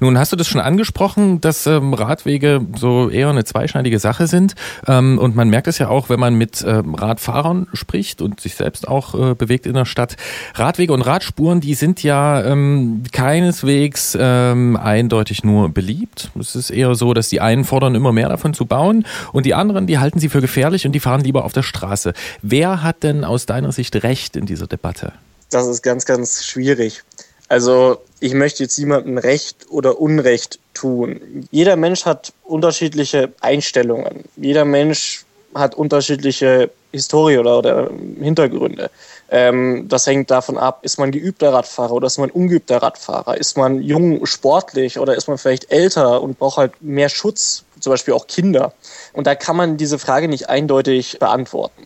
Speaker 2: Nun hast du das schon angesprochen, dass ähm, Radwege so eher eine zweischneidige Sache sind. Ähm, und man merkt es ja auch, wenn man mit ähm, Radfahrern spricht und sich selbst auch äh, bewegt in der Stadt. Radwege und Radspuren, die sind ja ähm, keineswegs ähm, eindeutig nur beliebt. Es ist eher so, dass die einen fordern, immer mehr davon zu bauen und die anderen, die halten sie für gefährlich und die fahren lieber auf der Straße. Wer hat denn aus deiner Sicht recht in dieser Debatte?
Speaker 6: Das ist ganz, ganz schwierig. Also ich möchte jetzt niemandem Recht oder Unrecht tun. Jeder Mensch hat unterschiedliche Einstellungen. Jeder Mensch hat unterschiedliche Historie oder, oder Hintergründe. Ähm, das hängt davon ab, ist man geübter Radfahrer oder ist man ungeübter Radfahrer? Ist man jung, sportlich oder ist man vielleicht älter und braucht halt mehr Schutz, zum Beispiel auch Kinder? Und da kann man diese Frage nicht eindeutig beantworten.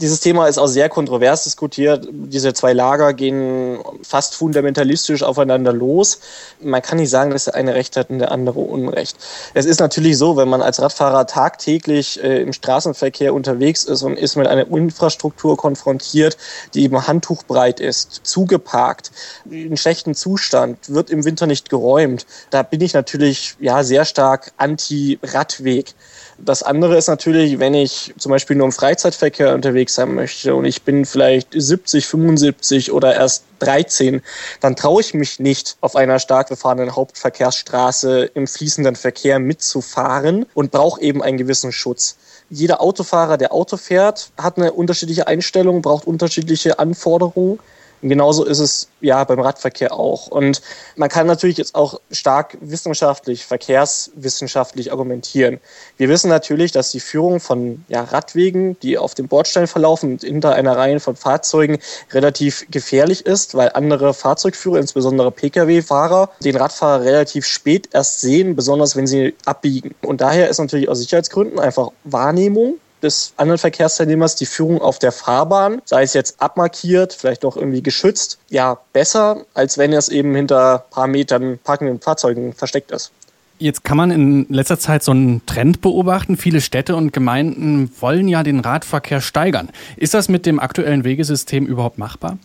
Speaker 6: Dieses Thema ist auch sehr kontrovers diskutiert. Diese zwei Lager gehen fast fundamentalistisch aufeinander los. Man kann nicht sagen, dass der eine Recht hat und der andere Unrecht. Es ist natürlich so, wenn man als Radfahrer tagtäglich äh, im Straßenverkehr unterwegs ist und ist mit einer Infrastruktur konfrontiert, die eben handtuchbreit ist, zugeparkt, in schlechtem Zustand, wird im Winter nicht geräumt. Da bin ich natürlich ja sehr stark anti-Radweg. Das andere ist natürlich, wenn ich zum Beispiel nur im Freizeitverkehr unterwegs sein möchte und ich bin vielleicht 70, 75 oder erst 13, dann traue ich mich nicht, auf einer stark befahrenen Hauptverkehrsstraße im fließenden Verkehr mitzufahren und brauche eben einen gewissen Schutz. Jeder Autofahrer, der Auto fährt, hat eine unterschiedliche Einstellung, braucht unterschiedliche Anforderungen. Und genauso ist es ja beim Radverkehr auch. Und man kann natürlich jetzt auch stark wissenschaftlich, verkehrswissenschaftlich argumentieren. Wir wissen natürlich, dass die Führung von ja, Radwegen, die auf dem Bordstein verlaufen und hinter einer Reihe von Fahrzeugen relativ gefährlich ist, weil andere Fahrzeugführer, insbesondere Pkw-Fahrer, den Radfahrer relativ spät erst sehen, besonders wenn sie abbiegen. Und daher ist natürlich aus Sicherheitsgründen einfach Wahrnehmung des anderen Verkehrsteilnehmers die Führung auf der Fahrbahn, sei es jetzt abmarkiert, vielleicht noch irgendwie geschützt, ja, besser, als wenn es eben hinter paar Metern parkenden Fahrzeugen versteckt ist.
Speaker 3: Jetzt kann man in letzter Zeit so einen Trend beobachten. Viele Städte und Gemeinden wollen ja den Radverkehr steigern. Ist das mit dem aktuellen Wegesystem überhaupt machbar?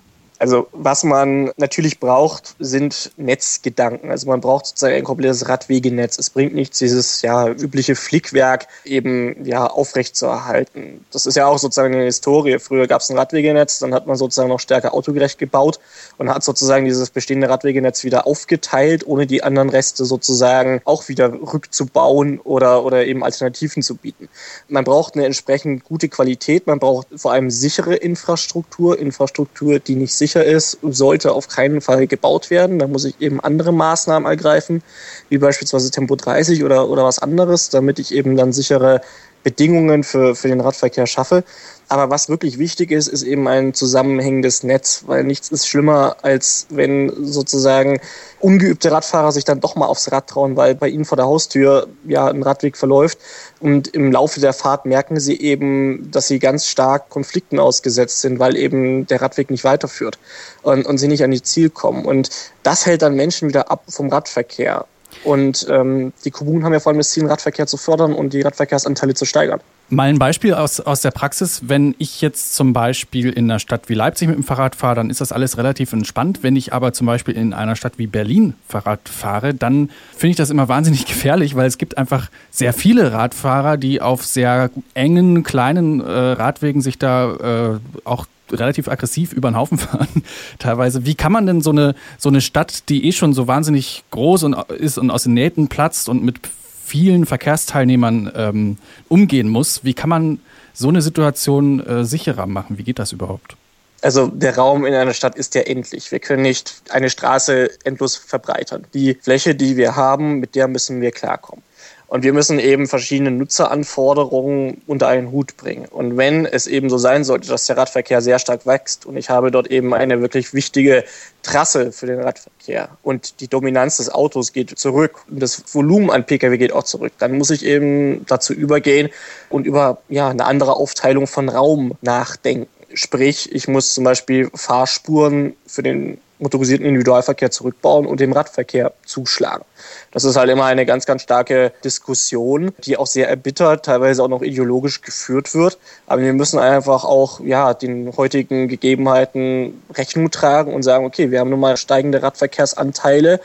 Speaker 6: Also was man natürlich braucht, sind Netzgedanken. Also man braucht sozusagen ein komplettes Radwegenetz. Es bringt nichts, dieses ja übliche Flickwerk eben ja aufrechtzuerhalten. Das ist ja auch sozusagen eine Historie. Früher gab es ein Radwegenetz, dann hat man sozusagen noch stärker autogerecht gebaut und hat sozusagen dieses bestehende Radwegenetz wieder aufgeteilt, ohne die anderen Reste sozusagen auch wieder rückzubauen oder, oder eben Alternativen zu bieten. Man braucht eine entsprechend gute Qualität, man braucht vor allem sichere Infrastruktur, Infrastruktur, die nicht sicher sicher ist, sollte auf keinen Fall gebaut werden. Da muss ich eben andere Maßnahmen ergreifen, wie beispielsweise Tempo 30 oder, oder was anderes, damit ich eben dann sichere Bedingungen für, für den Radverkehr schaffe. Aber was wirklich wichtig ist, ist eben ein zusammenhängendes Netz, weil nichts ist schlimmer, als wenn sozusagen ungeübte Radfahrer sich dann doch mal aufs Rad trauen, weil bei ihnen vor der Haustür ja ein Radweg verläuft und im Laufe der Fahrt merken sie eben, dass sie ganz stark Konflikten ausgesetzt sind, weil eben der Radweg nicht weiterführt und, und sie nicht an die Ziel kommen. Und das hält dann Menschen wieder ab vom Radverkehr. Und ähm, die Kommunen haben ja vor allem das Ziel, Radverkehr zu fördern und die Radverkehrsanteile zu steigern.
Speaker 3: Mal ein Beispiel aus, aus der Praxis. Wenn ich jetzt zum Beispiel in einer Stadt wie Leipzig mit dem Fahrrad fahre, dann ist das alles relativ entspannt. Wenn ich aber zum Beispiel in einer Stadt wie Berlin Fahrrad fahre, dann finde ich das immer wahnsinnig gefährlich, weil es gibt einfach sehr viele Radfahrer, die auf sehr engen, kleinen äh, Radwegen sich da äh, auch relativ aggressiv über den Haufen fahren, teilweise. Wie kann man denn so eine, so eine Stadt, die eh schon so wahnsinnig groß und ist und aus den Nähten platzt und mit vielen Verkehrsteilnehmern ähm, umgehen muss, wie kann man so eine Situation äh, sicherer machen? Wie geht das überhaupt?
Speaker 6: Also der Raum in einer Stadt ist ja endlich. Wir können nicht eine Straße endlos verbreitern. Die Fläche, die wir haben, mit der müssen wir klarkommen. Und wir müssen eben verschiedene Nutzeranforderungen unter einen Hut bringen. Und wenn es eben so sein sollte, dass der Radverkehr sehr stark wächst und ich habe dort eben eine wirklich wichtige Trasse für den Radverkehr und die Dominanz des Autos geht zurück und das Volumen an Pkw geht auch zurück, dann muss ich eben dazu übergehen und über ja, eine andere Aufteilung von Raum nachdenken. Sprich, ich muss zum Beispiel Fahrspuren für den motorisierten Individualverkehr zurückbauen und dem Radverkehr zuschlagen. Das ist halt immer eine ganz, ganz starke Diskussion, die auch sehr erbittert, teilweise auch noch ideologisch geführt wird. Aber wir müssen einfach auch ja, den heutigen Gegebenheiten Rechnung tragen und sagen, okay, wir haben nun mal steigende Radverkehrsanteile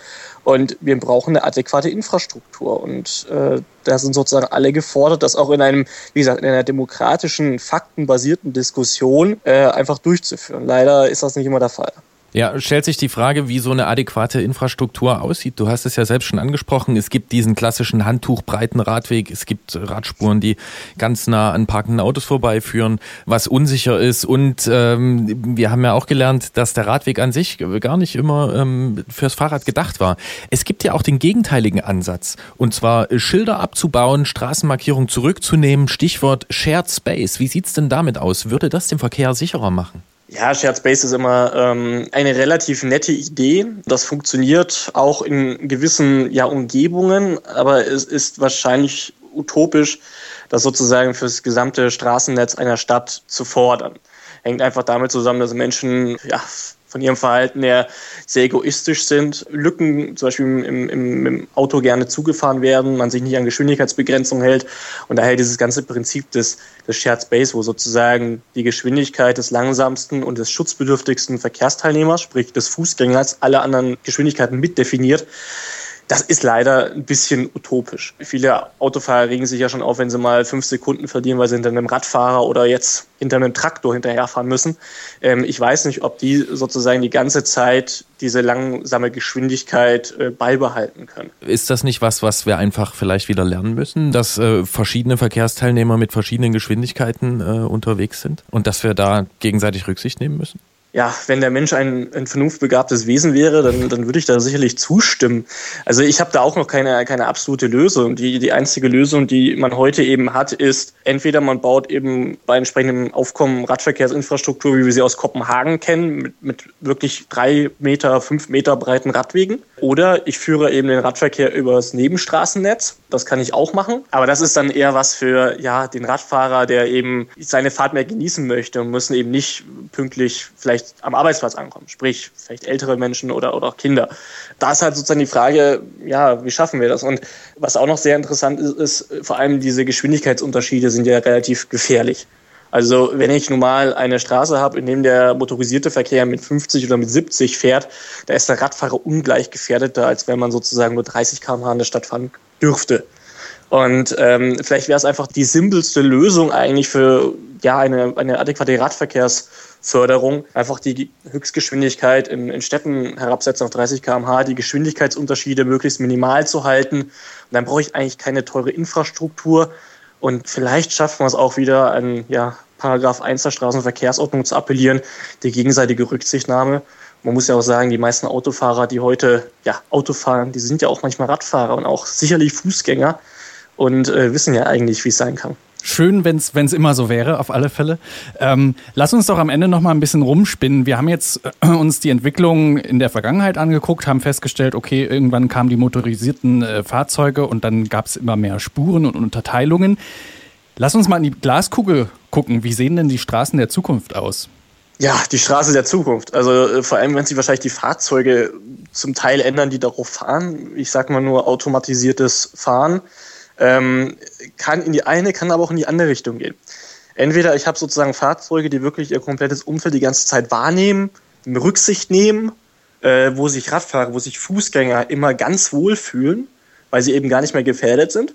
Speaker 6: und wir brauchen eine adäquate Infrastruktur. Und äh, da sind sozusagen alle gefordert, das auch in einem, wie gesagt, in einer demokratischen, faktenbasierten Diskussion äh, einfach durchzuführen. Leider ist das nicht immer der Fall.
Speaker 2: Ja, stellt sich die Frage, wie so eine adäquate Infrastruktur aussieht. Du hast es ja selbst schon angesprochen. Es gibt diesen klassischen handtuchbreiten Radweg. Es gibt Radspuren, die ganz nah an parkenden Autos vorbeiführen, was unsicher ist. Und ähm, wir haben ja auch gelernt, dass der Radweg an sich gar nicht immer ähm, fürs Fahrrad gedacht war. Es gibt ja auch den gegenteiligen Ansatz. Und zwar Schilder abzubauen, Straßenmarkierung zurückzunehmen. Stichwort Shared Space. Wie sieht's denn damit aus? Würde das den Verkehr sicherer machen?
Speaker 6: Ja, Shared Space ist immer ähm, eine relativ nette Idee. Das funktioniert auch in gewissen ja, Umgebungen, aber es ist wahrscheinlich utopisch, das sozusagen fürs gesamte Straßennetz einer Stadt zu fordern. Hängt einfach damit zusammen, dass Menschen ja, von ihrem Verhalten her sehr egoistisch sind, Lücken zum Beispiel im, im, im, Auto gerne zugefahren werden, man sich nicht an Geschwindigkeitsbegrenzung hält und daher dieses ganze Prinzip des, des Shared Space, wo sozusagen die Geschwindigkeit des langsamsten und des schutzbedürftigsten Verkehrsteilnehmers, sprich des Fußgängers, alle anderen Geschwindigkeiten mitdefiniert, Das ist leider ein bisschen utopisch. Viele Autofahrer regen sich ja schon auf, wenn sie mal fünf Sekunden verlieren, weil sie hinter einem Radfahrer oder jetzt hinter einem Traktor hinterherfahren müssen. Ähm, ich weiß nicht, ob die sozusagen die ganze Zeit diese langsame Geschwindigkeit äh, beibehalten können.
Speaker 2: Ist das nicht was, was wir einfach vielleicht wieder lernen müssen, dass äh, verschiedene Verkehrsteilnehmer mit verschiedenen Geschwindigkeiten äh, unterwegs sind und dass wir da gegenseitig Rücksicht nehmen müssen?
Speaker 6: Ja, wenn der Mensch ein, ein vernunftbegabtes Wesen wäre, dann, dann würde ich da sicherlich zustimmen. Also ich habe da auch noch keine, keine absolute Lösung. Die, die einzige Lösung, die man heute eben hat, ist, entweder man baut eben bei entsprechendem Aufkommen Radverkehrsinfrastruktur, wie wir sie aus Kopenhagen kennen, mit, mit wirklich drei Meter, fünf Meter breiten Radwegen, oder ich führe eben den Radverkehr übers Nebenstraßennetz. Das kann ich auch machen. Aber das ist dann eher was für ja, den Radfahrer, der eben seine Fahrt mehr genießen möchte und müssen eben nicht pünktlich vielleicht am Arbeitsplatz ankommen. Sprich, vielleicht ältere Menschen oder, oder auch Kinder. Da ist halt sozusagen die Frage, ja, wie schaffen wir das? Und was auch noch sehr interessant ist, ist vor allem diese Geschwindigkeitsunterschiede sind ja relativ gefährlich. Also wenn ich nun mal eine Straße habe, in dem der motorisierte Verkehr mit 50 oder mit 70 fährt, da ist der Radfahrer ungleich gefährdeter, als wenn man sozusagen nur 30 km/h in der Stadt fahren dürfte. Und ähm, vielleicht wäre es einfach die simpelste Lösung eigentlich für ja eine, eine adäquate Radverkehrsförderung, einfach die Höchstgeschwindigkeit in, in Städten herabsetzen auf 30 km/h, die Geschwindigkeitsunterschiede möglichst minimal zu halten. Und dann brauche ich eigentlich keine teure Infrastruktur, und vielleicht schaffen wir es auch wieder, an ja, Paragraph 1 der Straßenverkehrsordnung zu appellieren, die gegenseitige Rücksichtnahme. Man muss ja auch sagen, die meisten Autofahrer, die heute ja, Auto fahren, die sind ja auch manchmal Radfahrer und auch sicherlich Fußgänger und äh, wissen ja eigentlich, wie es sein kann.
Speaker 3: Schön, wenn es immer so wäre, auf alle Fälle. Ähm, lass uns doch am Ende noch mal ein bisschen rumspinnen. Wir haben jetzt äh, uns die Entwicklung in der Vergangenheit angeguckt, haben festgestellt, okay, irgendwann kamen die motorisierten äh, Fahrzeuge und dann gab es immer mehr Spuren und Unterteilungen. Lass uns mal in die Glaskugel gucken. Wie sehen denn die Straßen der Zukunft aus?
Speaker 6: Ja, die Straße der Zukunft. Also äh, vor allem, wenn sich wahrscheinlich die Fahrzeuge zum Teil ändern, die darauf fahren. Ich sag mal nur automatisiertes Fahren ähm, kann in die eine, kann aber auch in die andere Richtung gehen. Entweder ich habe sozusagen Fahrzeuge, die wirklich ihr komplettes Umfeld die ganze Zeit wahrnehmen, Rücksicht nehmen, äh, wo sich Radfahrer, wo sich Fußgänger immer ganz wohl fühlen, weil sie eben gar nicht mehr gefährdet sind.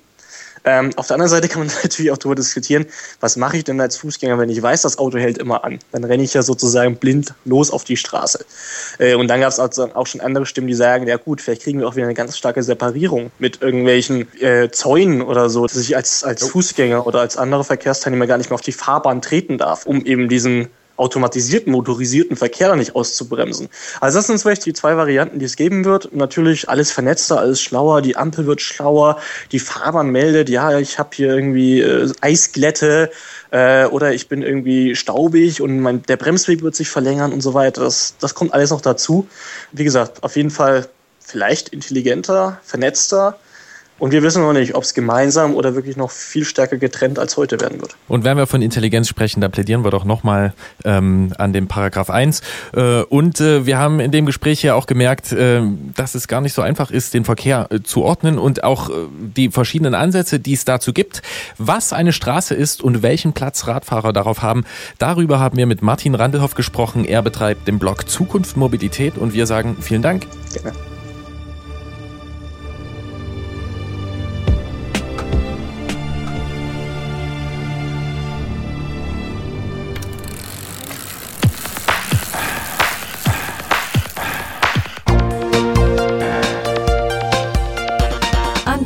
Speaker 6: Ähm, auf der anderen Seite kann man natürlich auch darüber diskutieren, was mache ich denn als Fußgänger, wenn ich weiß, das Auto hält immer an. Dann renne ich ja sozusagen blind los auf die Straße. Äh, und dann gab es also auch schon andere Stimmen, die sagen, ja gut, vielleicht kriegen wir auch wieder eine ganz starke Separierung mit irgendwelchen äh, Zäunen oder so, dass ich als, als Fußgänger oder als andere Verkehrsteilnehmer gar nicht mehr auf die Fahrbahn treten darf, um eben diesen automatisierten, motorisierten Verkehr nicht auszubremsen. Also das sind vielleicht die zwei Varianten, die es geben wird. Natürlich alles vernetzter, alles schlauer, die Ampel wird schlauer, die Fahrbahn meldet, ja, ich habe hier irgendwie äh, Eisglätte äh, oder ich bin irgendwie staubig und mein, der Bremsweg wird sich verlängern und so weiter. Das, das kommt alles noch dazu. Wie gesagt, auf jeden Fall vielleicht intelligenter, vernetzter, und wir wissen noch nicht, ob es gemeinsam oder wirklich noch viel stärker getrennt als heute werden wird.
Speaker 2: Und wenn wir von Intelligenz sprechen, da plädieren wir doch nochmal ähm, an dem Paragraph 1. Äh, und äh, wir haben in dem Gespräch ja auch gemerkt, äh, dass es gar nicht so einfach ist, den Verkehr äh, zu ordnen und auch äh, die verschiedenen Ansätze, die es dazu gibt. Was eine Straße ist und welchen Platz Radfahrer darauf haben, darüber haben wir mit Martin Randelhoff gesprochen. Er betreibt den Blog Zukunft Mobilität und wir sagen vielen Dank. Gerne.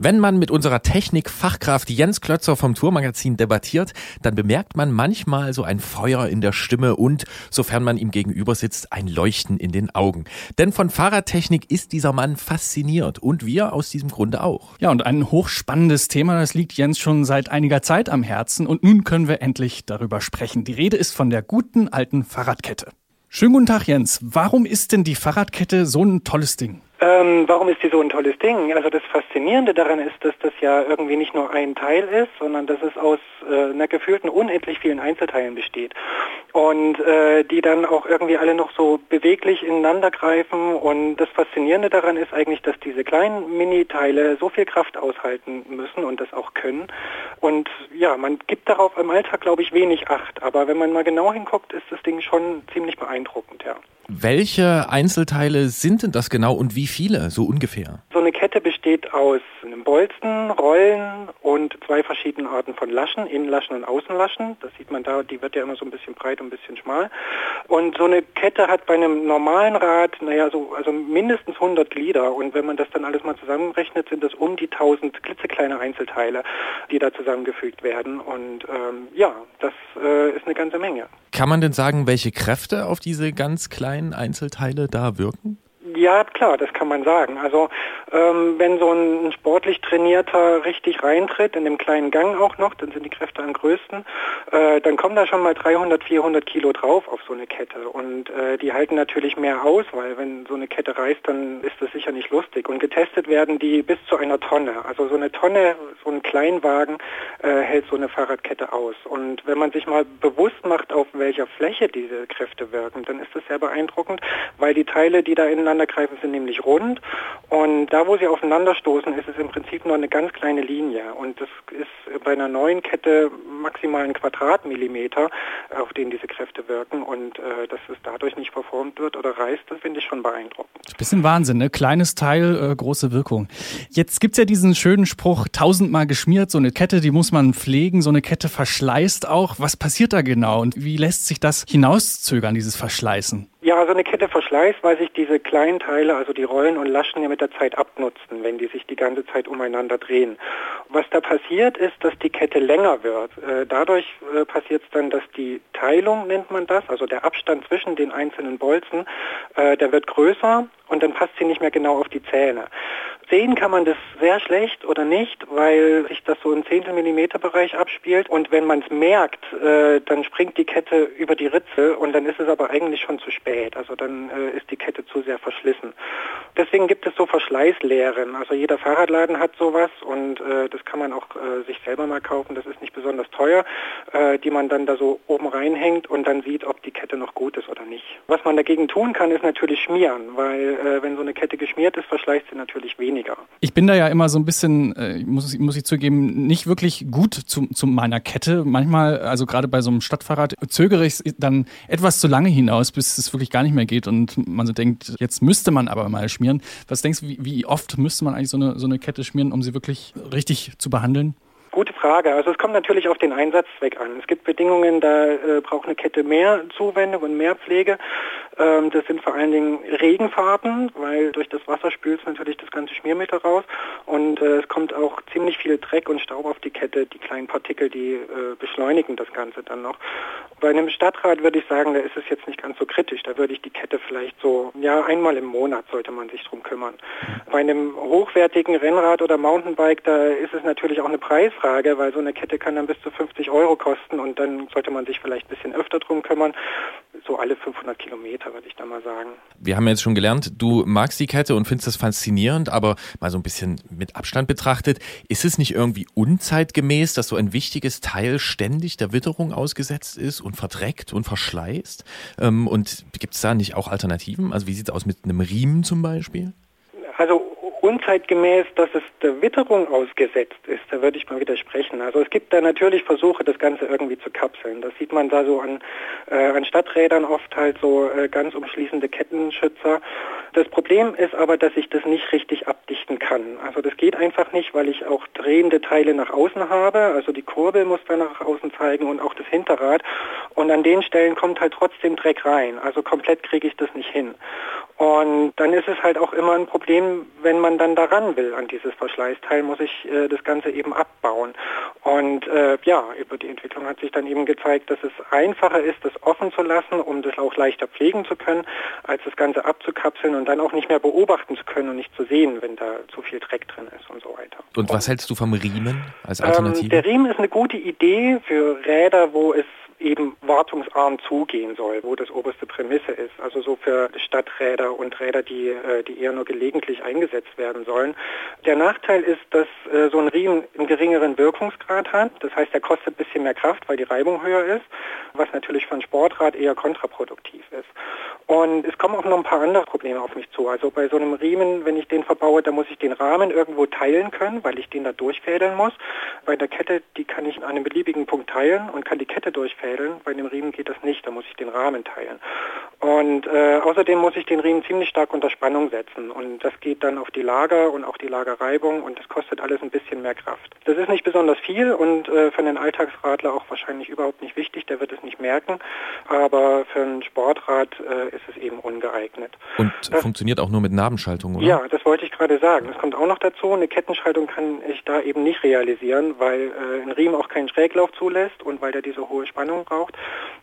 Speaker 2: Wenn man mit unserer Technik-Fachkraft Jens Klötzer vom Tourmagazin debattiert, dann bemerkt man manchmal so ein Feuer in der Stimme und, sofern man ihm gegenüber sitzt, ein Leuchten in den Augen. Denn von Fahrradtechnik ist dieser Mann fasziniert und wir aus diesem Grunde auch.
Speaker 3: Ja, und ein hochspannendes Thema, das liegt Jens schon seit einiger Zeit am Herzen und nun können wir endlich darüber sprechen. Die Rede ist von der guten alten Fahrradkette. Schönen guten Tag, Jens. Warum ist denn die Fahrradkette so ein tolles Ding?
Speaker 7: Ähm, warum ist die so ein tolles Ding? Also das Faszinierende daran ist, dass das ja irgendwie nicht nur ein Teil ist, sondern dass es aus äh, einer gefühlten unendlich vielen Einzelteilen besteht. Und äh, die dann auch irgendwie alle noch so beweglich ineinander greifen. Und das Faszinierende daran ist eigentlich, dass diese kleinen Mini-Teile so viel Kraft aushalten müssen und das auch können. Und ja, man gibt darauf im Alltag, glaube ich, wenig Acht. Aber wenn man mal genau hinguckt, ist das Ding schon ziemlich beeindruckend, ja.
Speaker 2: Welche Einzelteile sind denn das genau und wie viele, so ungefähr?
Speaker 7: So eine Kette besteht aus einem Bolzen, Rollen und zwei verschiedenen Arten von Laschen, Innenlaschen und Außenlaschen. Das sieht man da, die wird ja immer so ein bisschen breit und ein bisschen schmal. Und so eine Kette hat bei einem normalen Rad, naja, so, also mindestens 100 Glieder. Und wenn man das dann alles mal zusammenrechnet, sind das um die 1000 klitzekleine Einzelteile, die da zusammengefügt werden. Und ähm, ja, das äh, ist eine ganze Menge.
Speaker 2: Kann man denn sagen, welche Kräfte auf diese ganz kleinen Einzelteile da wirken?
Speaker 7: Ja, klar, das kann man sagen. Also ähm, wenn so ein sportlich trainierter richtig reintritt, in dem kleinen Gang auch noch, dann sind die Kräfte am größten, äh, dann kommen da schon mal 300, 400 Kilo drauf auf so eine Kette. Und äh, die halten natürlich mehr aus, weil wenn so eine Kette reißt, dann ist das sicher nicht lustig. Und getestet werden die bis zu einer Tonne. Also so eine Tonne, so ein Kleinwagen äh, hält so eine Fahrradkette aus. Und wenn man sich mal bewusst macht, auf welcher Fläche diese Kräfte wirken, dann ist das sehr beeindruckend, weil die Teile, die da ineinander greifen, sind nämlich rund und da, wo sie aufeinanderstoßen, ist es im Prinzip nur eine ganz kleine Linie und das ist bei einer neuen Kette maximal ein Quadratmillimeter, auf den diese Kräfte wirken und äh, dass es dadurch nicht verformt wird oder reißt, das finde ich schon beeindruckend.
Speaker 3: Bisschen Wahnsinn, ne? Kleines Teil, äh, große Wirkung. Jetzt gibt es ja diesen schönen Spruch, tausendmal geschmiert, so eine Kette, die muss man pflegen, so eine Kette verschleißt auch. Was passiert da genau und wie lässt sich das hinauszögern, dieses Verschleißen?
Speaker 7: Ja, so eine Kette verschleißt, weil sich diese kleinen Teile, also die Rollen und Laschen ja mit der Zeit abnutzen, wenn die sich die ganze Zeit umeinander drehen. Was da passiert ist, dass die Kette länger wird. Äh, dadurch äh, passiert es dann, dass die Teilung, nennt man das, also der Abstand zwischen den einzelnen Bolzen, äh, der wird größer und dann passt sie nicht mehr genau auf die Zähne. Sehen kann man das sehr schlecht oder nicht, weil sich das so im Zehntelmillimeter-Bereich abspielt. Und wenn man es merkt, äh, dann springt die Kette über die Ritze und dann ist es aber eigentlich schon zu spät. Also dann äh, ist die Kette zu sehr verschlissen. Deswegen gibt es so Verschleißlehren. Also jeder Fahrradladen hat sowas und äh, das kann man auch äh, sich selber mal kaufen. Das ist nicht besonders teuer, äh, die man dann da so oben reinhängt und dann sieht, ob die Kette noch gut ist oder nicht. Was man dagegen tun kann, ist natürlich schmieren, weil äh, wenn so eine Kette geschmiert ist, verschleißt sie natürlich weniger.
Speaker 3: Ich bin da ja immer so ein bisschen, äh, muss, muss ich zugeben, nicht wirklich gut zu, zu meiner Kette. Manchmal, also gerade bei so einem Stadtfahrrad, zögere ich dann etwas zu lange hinaus, bis es wirklich gar nicht mehr geht und man so denkt, jetzt müsste man aber mal schmieren. Was denkst du, wie, wie oft müsste man eigentlich so eine, so eine Kette schmieren, um sie wirklich richtig zu behandeln?
Speaker 7: Gute Frage. Also es kommt natürlich auf den Einsatzzweck an. Es gibt Bedingungen, da äh, braucht eine Kette mehr Zuwendung und mehr Pflege. Ähm, das sind vor allen Dingen Regenfahrten, weil durch das Wasser spült natürlich das ganze Schmiermittel raus. Und äh, es kommt auch ziemlich viel Dreck und Staub auf die Kette. Die kleinen Partikel, die äh, beschleunigen das Ganze dann noch. Bei einem Stadtrad würde ich sagen, da ist es jetzt nicht ganz so kritisch. Da würde ich die Kette vielleicht so, ja, einmal im Monat sollte man sich drum kümmern. Bei einem hochwertigen Rennrad oder Mountainbike, da ist es natürlich auch eine Preisfrage, weil so eine Kette kann dann bis zu 50 Euro kosten und dann sollte man sich vielleicht ein bisschen öfter drum kümmern. So alle 500 Kilometer, würde ich da mal sagen.
Speaker 2: Wir haben jetzt schon gelernt, du magst die Kette und findest das faszinierend, aber mal so ein bisschen mit Abstand betrachtet, ist es nicht irgendwie unzeitgemäß, dass so ein wichtiges Teil ständig der Witterung ausgesetzt ist und verdreckt und verschleißt? Ähm, und gibt es da nicht auch Alternativen? Also wie sieht es aus mit einem Riemen zum Beispiel?
Speaker 7: Unzeitgemäß, dass es der Witterung ausgesetzt ist, da würde ich mal widersprechen. Also es gibt da natürlich Versuche, das Ganze irgendwie zu kapseln. Das sieht man da so an, äh, an Stadträdern oft halt so äh, ganz umschließende Kettenschützer. Das Problem ist aber, dass ich das nicht richtig abdichten kann. Also das geht einfach nicht, weil ich auch drehende Teile nach außen habe. Also die Kurbel muss da nach außen zeigen und auch das Hinterrad. Und an den Stellen kommt halt trotzdem Dreck rein. Also komplett kriege ich das nicht hin. Und dann ist es halt auch immer ein Problem, wenn man dann daran will an dieses Verschleißteil, muss ich äh, das Ganze eben abbauen. Und äh, ja, über die Entwicklung hat sich dann eben gezeigt, dass es einfacher ist, das offen zu lassen, um das auch leichter pflegen zu können, als das Ganze abzukapseln und dann auch nicht mehr beobachten zu können und nicht zu sehen, wenn da zu viel Dreck drin ist und so weiter.
Speaker 2: Und was hältst du vom Riemen als Alternative? Ähm,
Speaker 7: der Riemen ist eine gute Idee für Räder, wo es eben wartungsarm zugehen soll, wo das oberste Prämisse ist. Also so für Stadträder und Räder, die, äh, die eher nur gelegentlich eingesetzt werden sollen. Der Nachteil ist, dass äh, so ein Riemen einen geringeren Wirkungsgrad hat. Das heißt, er kostet ein bisschen mehr Kraft, weil die Reibung höher ist, was natürlich für ein Sportrad eher kontraproduktiv ist. Und es kommen auch noch ein paar andere Probleme auf mich zu. Also bei so einem Riemen, wenn ich den verbaue, da muss ich den Rahmen irgendwo teilen können, weil ich den da durchfädeln muss. Bei der Kette, die kann ich an einem beliebigen Punkt teilen und kann die Kette durchfädeln. Bei dem Riemen geht das nicht, da muss ich den Rahmen teilen. Und äh, außerdem muss ich den Riemen ziemlich stark unter Spannung setzen. Und das geht dann auf die Lager und auch die Lagerreibung und das kostet alles ein bisschen mehr Kraft. Das ist nicht besonders viel und äh, für einen Alltagsradler auch wahrscheinlich überhaupt nicht wichtig, der wird es nicht merken. Aber für ein Sportrad äh, ist es eben ungeeignet.
Speaker 2: Und das, funktioniert auch nur mit Nabenschaltung, oder?
Speaker 7: Ja, das wollte ich gerade sagen. Es kommt auch noch dazu, eine Kettenschaltung kann ich da eben nicht realisieren, weil äh, ein Riemen auch keinen Schräglauf zulässt und weil der diese hohe Spannung braucht.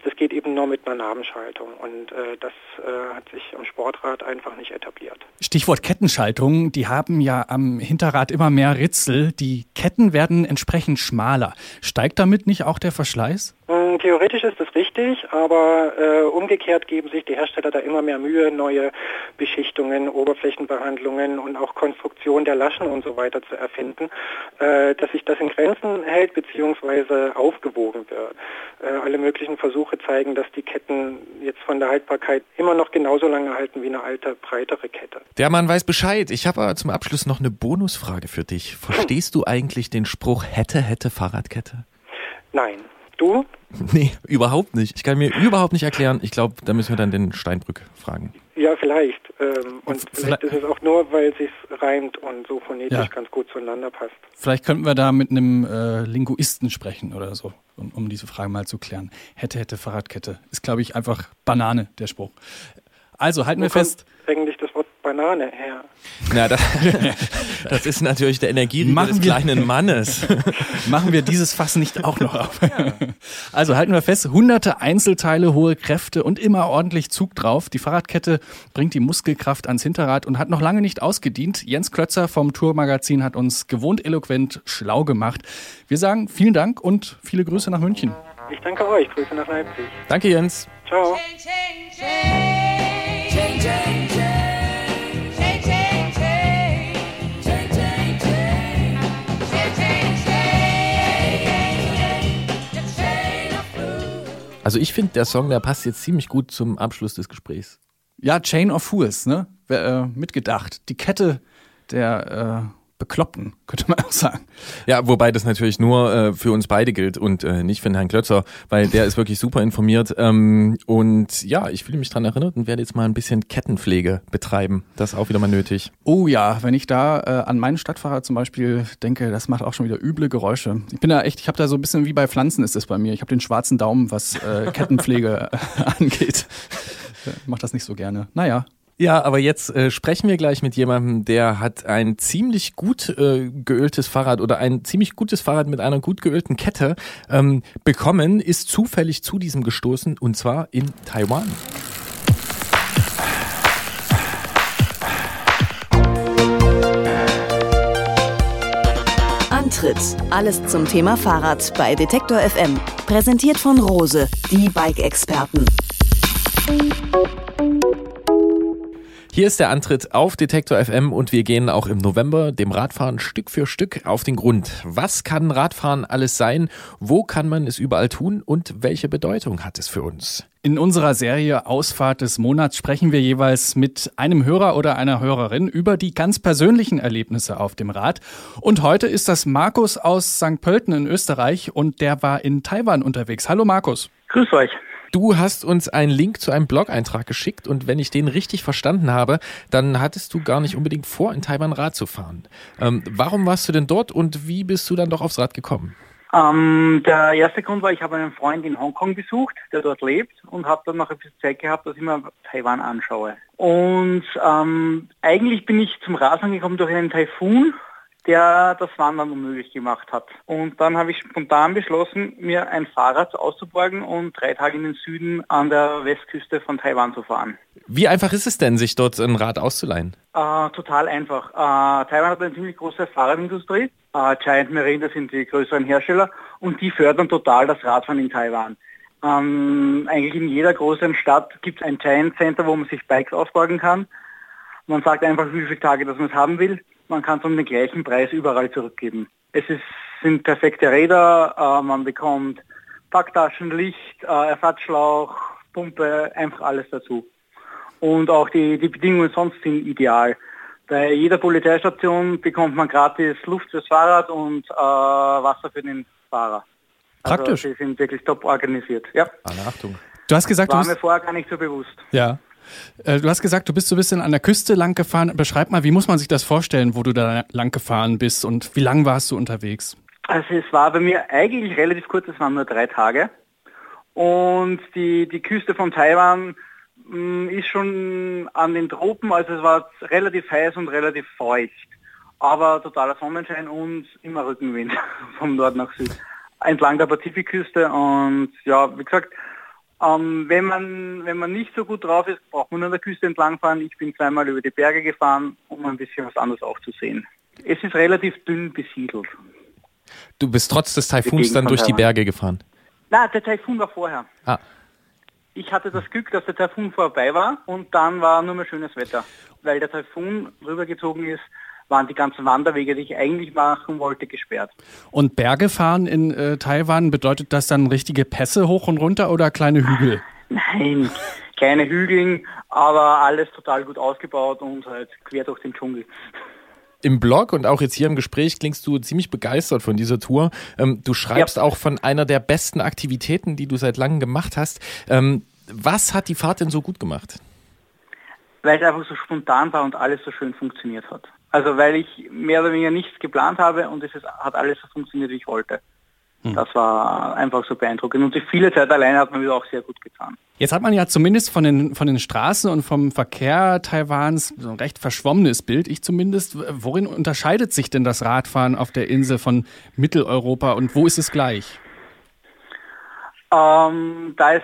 Speaker 7: Das geht eben nur mit einer Nabenschaltung und äh, das äh, hat sich am Sportrad einfach nicht etabliert.
Speaker 3: Stichwort Kettenschaltung, die haben ja am Hinterrad immer mehr Ritzel. Die Ketten werden entsprechend schmaler. Steigt damit nicht auch der Verschleiß?
Speaker 7: Hm, theoretisch ist das richtig, aber äh, umgekehrt geben sich die Hersteller da immer mehr Mühe, neue Beschichtungen, Oberflächenbehandlungen und auch Konstruktion der Laschen und so weiter zu erfinden, äh, dass sich das in Grenzen hält bzw. aufgewogen wird. Äh, alle möglichen Versuche zeigen, dass die Ketten jetzt von der Haltbarkeit immer noch genauso lange halten wie eine alte, breitere Kette.
Speaker 2: Der Mann weiß Bescheid. Ich habe aber zum Abschluss noch eine Bonusfrage für dich. Verstehst du eigentlich den Spruch hätte, hätte Fahrradkette?
Speaker 7: Nein. Du?
Speaker 2: Nee, überhaupt nicht. Ich kann mir überhaupt nicht erklären. Ich glaube, da müssen wir dann den Steinbrück fragen.
Speaker 7: Ja, vielleicht. Ähm, und vielleicht, vielleicht ist es auch nur, weil es sich reimt und so phonetisch ja. ganz gut zueinander passt.
Speaker 3: Vielleicht könnten wir da mit einem äh, Linguisten sprechen oder so, um, um diese Frage mal zu klären. Hätte, hätte Fahrradkette. Ist, glaube ich, einfach Banane, der Spruch. Also halten Wo wir fest.
Speaker 7: Eigentlich das Banane her.
Speaker 2: Na, das, das ist natürlich der Energieriegel des kleinen Mannes.
Speaker 3: Machen wir dieses Fass nicht auch noch auf. Also halten wir fest, hunderte Einzelteile, hohe Kräfte und immer ordentlich Zug drauf. Die Fahrradkette bringt die Muskelkraft ans Hinterrad und hat noch lange nicht ausgedient. Jens Klötzer vom Tourmagazin hat uns gewohnt eloquent schlau gemacht. Wir sagen vielen Dank und viele Grüße nach München.
Speaker 7: Ich danke euch. Grüße nach Leipzig.
Speaker 2: Danke, Jens.
Speaker 7: Ciao.
Speaker 2: Also ich finde, der Song, der passt jetzt ziemlich gut zum Abschluss des Gesprächs.
Speaker 3: Ja, Chain of Fools, ne? Äh, mitgedacht. Die Kette der äh, Bekloppten, könnte man auch sagen.
Speaker 2: Ja, wobei das natürlich nur äh, für uns beide gilt und äh, nicht für den Herrn Klötzer, weil der ist wirklich super informiert. Ähm, und ja, ich fühle mich dran erinnert und werde jetzt mal ein bisschen Kettenpflege betreiben. Das ist auch wieder mal nötig.
Speaker 3: Oh ja, wenn ich da äh, an meinen Stadtfahrer zum Beispiel denke, das macht auch schon wieder üble Geräusche. Ich bin da echt, ich habe da so ein bisschen wie bei Pflanzen ist es bei mir. Ich habe den schwarzen Daumen, was äh, Kettenpflege angeht. Macht das nicht so gerne. Naja,
Speaker 2: ja, aber jetzt äh, sprechen wir gleich mit jemandem, der hat ein ziemlich gut äh, geöltes Fahrrad oder ein ziemlich gutes Fahrrad mit einer gut geölten Kette ähm, bekommen, ist zufällig zu diesem gestoßen und zwar in Taiwan.
Speaker 1: Antritt. Alles zum Thema Fahrrad bei Detektor FM. Präsentiert von Rose, die Bike-Experten.
Speaker 2: Hier ist der Antritt auf Detektor FM und wir gehen auch im November dem Radfahren Stück für Stück auf den Grund. Was kann Radfahren alles sein? Wo kann man es überall tun? Und welche Bedeutung hat es für uns?
Speaker 3: In unserer Serie Ausfahrt des Monats sprechen wir jeweils mit einem Hörer oder einer Hörerin über die ganz persönlichen Erlebnisse auf dem Rad. Und heute ist das Markus aus St. Pölten in Österreich und der war in Taiwan unterwegs. Hallo Markus.
Speaker 8: Grüß euch.
Speaker 2: Du hast uns einen Link zu einem Blog-Eintrag geschickt und wenn ich den richtig verstanden habe, dann hattest du gar nicht unbedingt vor, in Taiwan Rad zu fahren. Ähm, warum warst du denn dort und wie bist du dann doch aufs Rad gekommen?
Speaker 8: Ähm, der erste Grund war, ich habe einen Freund in Hongkong besucht, der dort lebt und habe dann noch ein bisschen Zeit gehabt, dass ich mir Taiwan anschaue. Und ähm, eigentlich bin ich zum Radfahren gekommen durch einen Taifun, der das Wandern unmöglich gemacht hat. Und dann habe ich spontan beschlossen, mir ein Fahrrad auszuborgen und drei Tage in den Süden an der Westküste von Taiwan zu fahren.
Speaker 2: Wie einfach ist es denn, sich dort ein Rad auszuleihen?
Speaker 8: Äh, total einfach. Äh, Taiwan hat eine ziemlich große Fahrradindustrie. Äh, Giant Marine, das sind die größeren Hersteller und die fördern total das Radfahren in Taiwan. Ähm, eigentlich in jeder großen Stadt gibt es ein Giant Center, wo man sich Bikes ausborgen kann. Man sagt einfach, wie viele Tage das man es haben will. Man kann es um den gleichen Preis überall zurückgeben. Es ist, sind perfekte Räder, äh, man bekommt Packtaschen, Licht, äh, Ersatzschlauch, Pumpe, einfach alles dazu. Und auch die, die Bedingungen sonst sind ideal. Bei jeder Polizeistation bekommt man gratis Luft fürs Fahrrad und äh, Wasser für den Fahrer. Also
Speaker 3: Praktisch.
Speaker 8: sie sind wirklich top organisiert. Ja.
Speaker 2: Alle Achtung.
Speaker 3: Du hast gesagt, du
Speaker 8: War
Speaker 3: bist,
Speaker 8: mir vorher gar nicht so bewusst.
Speaker 3: ja. Äh, Du hast gesagt, du bist so ein bisschen an der Küste lang gefahren. Beschreib mal, wie muss man sich das vorstellen, wo du da lang gefahren bist und wie lang warst du unterwegs?
Speaker 8: Also es war bei mir eigentlich relativ kurz, es waren nur drei Tage. Und die, die Küste von Taiwan mh, ist schon an den Tropen, also es war relativ heiß und relativ feucht. Aber totaler Sonnenschein und immer Rückenwind vom Nord nach Süd. Entlang der Pazifikküste und ja, wie gesagt, ähm, wenn, man, wenn man nicht so gut drauf ist, braucht man an der Küste entlangfahren. Ich bin zweimal über die Berge gefahren, um ein bisschen was anderes auch zu sehen. Es ist relativ dünn besiedelt.
Speaker 2: Du bist trotz des Taifuns dann durch die. Berge gefahren.
Speaker 8: Na, der Taifun war vorher.
Speaker 2: Ah.
Speaker 8: Ich hatte das Glück, dass der Taifun vorbei war und dann war nur mehr schönes Wetter. Weil der Taifun rübergezogen ist, waren die ganzen Wanderwege, die ich eigentlich machen wollte, gesperrt.
Speaker 3: Und Berge fahren in äh, Taiwan, bedeutet das dann richtige Pässe hoch und runter oder kleine Hügel?
Speaker 8: Nein, keine Hügeln, aber alles total gut ausgebaut und halt quer durch den Dschungel.
Speaker 2: Im Blog und auch jetzt hier im Gespräch klingst du ziemlich begeistert von dieser Tour. Ähm, du schreibst auch von einer der besten Aktivitäten, die du seit langem gemacht hast. Ähm, was hat die Fahrt denn so gut gemacht?
Speaker 8: Weil es einfach so spontan war und alles so schön funktioniert hat. Also weil ich mehr oder weniger nichts geplant habe und es ist, hat alles so funktioniert, wie ich wollte. Das war einfach so beeindruckend. Und die viele Zeit alleine hat man wieder auch sehr gut getan.
Speaker 3: Jetzt hat man ja zumindest von den, von den Straßen und vom Verkehr Taiwans so ein recht verschwommenes Bild, ich zumindest. Worin unterscheidet sich denn das Radfahren auf der Insel von Mitteleuropa und wo ist es gleich?
Speaker 8: Ähm, da es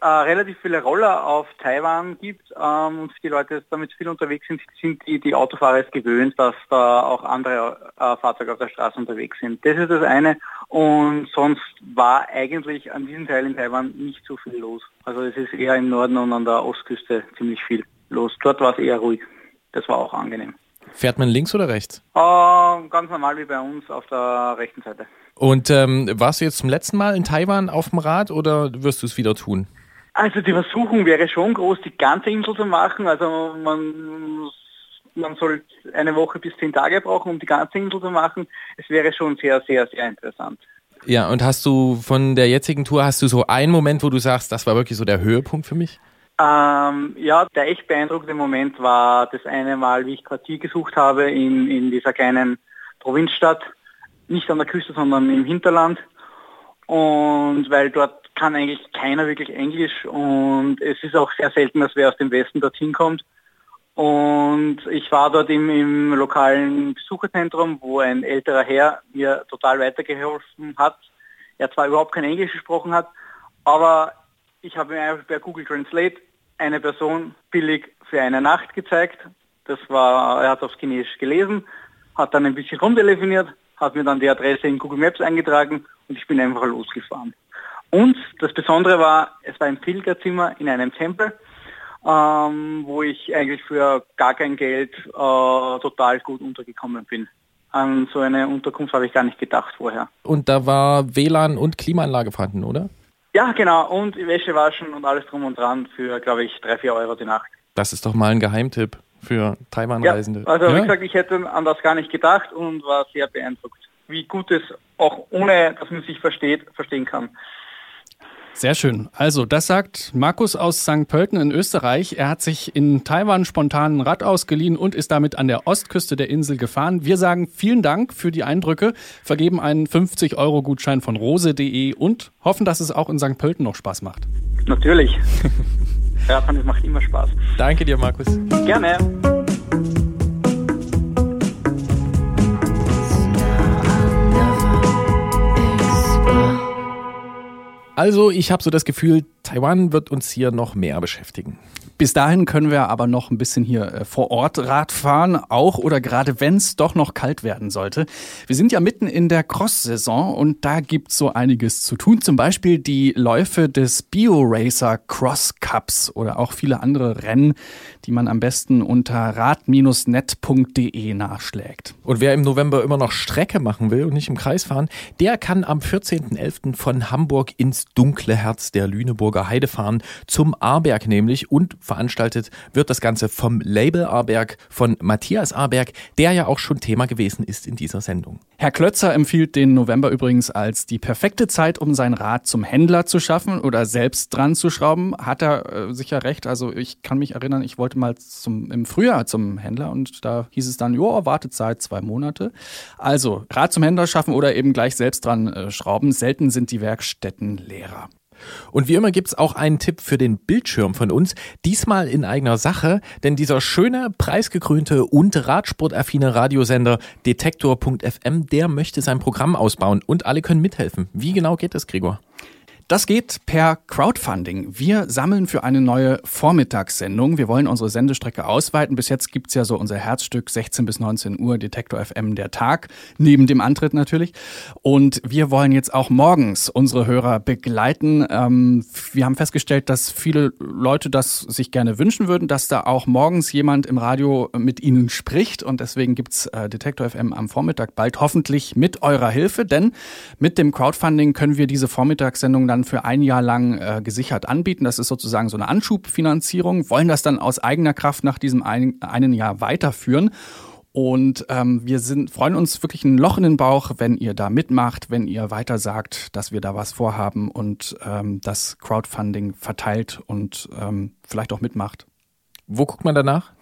Speaker 8: äh, relativ viele Roller auf Taiwan gibt ähm, und die Leute damit viel unterwegs sind, sind die, die Autofahrer es gewöhnt, dass da auch andere äh, Fahrzeuge auf der Straße unterwegs sind. Das ist das eine. Und sonst war eigentlich an diesem Teil in Taiwan nicht so viel los. Also es ist eher im Norden und an der Ostküste ziemlich viel los. Dort war es eher ruhig. Das war auch angenehm.
Speaker 2: Fährt man links oder rechts?
Speaker 8: Äh, ganz normal wie bei uns auf der rechten Seite.
Speaker 2: Und ähm, warst du jetzt zum letzten Mal in Taiwan auf dem Rad oder wirst du es wieder tun?
Speaker 8: Also die Versuchung wäre schon groß, die ganze Insel zu machen. Also man, man soll eine Woche bis zehn Tage brauchen, um die ganze Insel zu machen. Es wäre schon sehr, sehr, sehr interessant.
Speaker 2: Ja, und hast du von der jetzigen Tour, hast du so einen Moment, wo du sagst, das war wirklich so der Höhepunkt für mich?
Speaker 8: Ähm, ja, der echt beeindruckende Moment war das eine Mal, wie ich Quartier gesucht habe in, in dieser kleinen Provinzstadt. Nicht an der Küste, sondern im Hinterland. Und weil dort kann eigentlich keiner wirklich Englisch und es ist auch sehr selten, dass wer aus dem Westen dorthin kommt. Und ich war dort im, im lokalen Besucherzentrum, wo ein älterer Herr mir total weitergeholfen hat. Er zwar überhaupt kein Englisch gesprochen hat, aber ich habe mir einfach per Google Translate eine Person billig für eine Nacht gezeigt. Das war, er hat aufs Chinesisch gelesen, hat dann ein bisschen rumtelefoniert, hat mir dann die Adresse in Google Maps eingetragen und ich bin einfach losgefahren. Und das Besondere war, es war ein Pilgerzimmer in einem Tempel, ähm, wo ich eigentlich für gar kein Geld äh, total gut untergekommen bin. An so eine Unterkunft habe ich gar nicht gedacht vorher.
Speaker 2: Und da war WLAN und Klimaanlage vorhanden, oder?
Speaker 8: Ja, genau. Und Wäsche waschen und alles drum und dran für, glaube ich, drei, vier Euro die Nacht.
Speaker 2: Das ist doch mal ein Geheimtipp für Taiwan-Reisende.
Speaker 8: Ja, also wie gesagt, ich hätte an das gar nicht gedacht und war sehr beeindruckt, wie gut es auch ohne, dass man sich versteht, verstehen kann.
Speaker 3: Sehr schön. Also, das sagt Markus aus St. Pölten in Österreich. Er hat sich in Taiwan spontan ein Rad ausgeliehen und ist damit an der Ostküste der Insel gefahren. Wir sagen vielen Dank für die Eindrücke, vergeben einen 50-Euro-Gutschein von rose.de und hoffen, dass es auch in St. Pölten noch Spaß macht.
Speaker 8: Natürlich. Radfahren, das macht immer Spaß.
Speaker 2: Danke dir, Markus.
Speaker 8: Gerne.
Speaker 2: Also, ich habe so das Gefühl, Taiwan wird uns hier noch mehr beschäftigen.
Speaker 3: Bis dahin können wir aber noch ein bisschen hier äh, vor Ort Rad fahren, auch oder gerade wenn es doch noch kalt werden sollte. Wir sind ja mitten in der Cross-Saison und da gibt es so einiges zu tun. Zum Beispiel die Läufe des BioRacer Cross Cups oder auch viele andere Rennen, die man am besten unter rad-net.de nachschlägt.
Speaker 2: Und wer im November immer noch Strecke machen will und nicht im Kreis fahren, der kann am 14.11. von Hamburg ins dunkle Herz der Lüneburger Heide fahren, zum Ahrberg nämlich und veranstaltet wird das Ganze vom Label Ahrberg von Matthias Ahrberg, der ja auch schon Thema gewesen ist in dieser Sendung.
Speaker 3: Herr Klötzer empfiehlt den November übrigens als die perfekte Zeit, um sein Rad zum Händler zu schaffen oder selbst dran zu schrauben. Hat er äh, sicher recht. Also ich kann mich erinnern, ich wollte mal zum, im Frühjahr zum Händler und da hieß es dann, jo, Wartezeit zwei Monate. Also Rad zum Händler schaffen oder eben gleich selbst dran äh, schrauben. Selten sind die Werkstätten leerer.
Speaker 2: Und wie immer gibt's auch einen Tipp für den Bildschirm von uns, diesmal in eigener Sache, denn dieser schöne, preisgekrönte und radsportaffine Radiosender Detektor.fm, der möchte sein Programm ausbauen und alle können mithelfen. Wie genau geht das, Gregor?
Speaker 3: Das geht per Crowdfunding. Wir sammeln für eine neue Vormittagssendung. Wir wollen unsere Sendestrecke ausweiten. Bis jetzt gibt's ja so unser Herzstück 16 bis 19 Uhr Detektor FM der Tag, neben dem Antritt natürlich. Und wir wollen jetzt auch morgens unsere Hörer begleiten. Ähm, wir haben festgestellt, dass viele Leute das sich gerne wünschen würden, dass da auch morgens jemand im Radio mit ihnen spricht. Und deswegen gibt's äh, Detektor FM am Vormittag bald hoffentlich mit eurer Hilfe. Denn mit dem Crowdfunding können wir diese Vormittagssendung dann für ein Jahr lang äh, gesichert anbieten. Das ist sozusagen so eine Anschubfinanzierung, wollen das dann aus eigener Kraft nach diesem ein, einen Jahr weiterführen. Und ähm, wir sind, freuen uns wirklich ein Loch in den Bauch, wenn ihr da mitmacht, wenn ihr weiter sagt, dass wir da was vorhaben und ähm, das Crowdfunding verteilt und ähm, vielleicht auch mitmacht.
Speaker 2: Wo guckt man danach?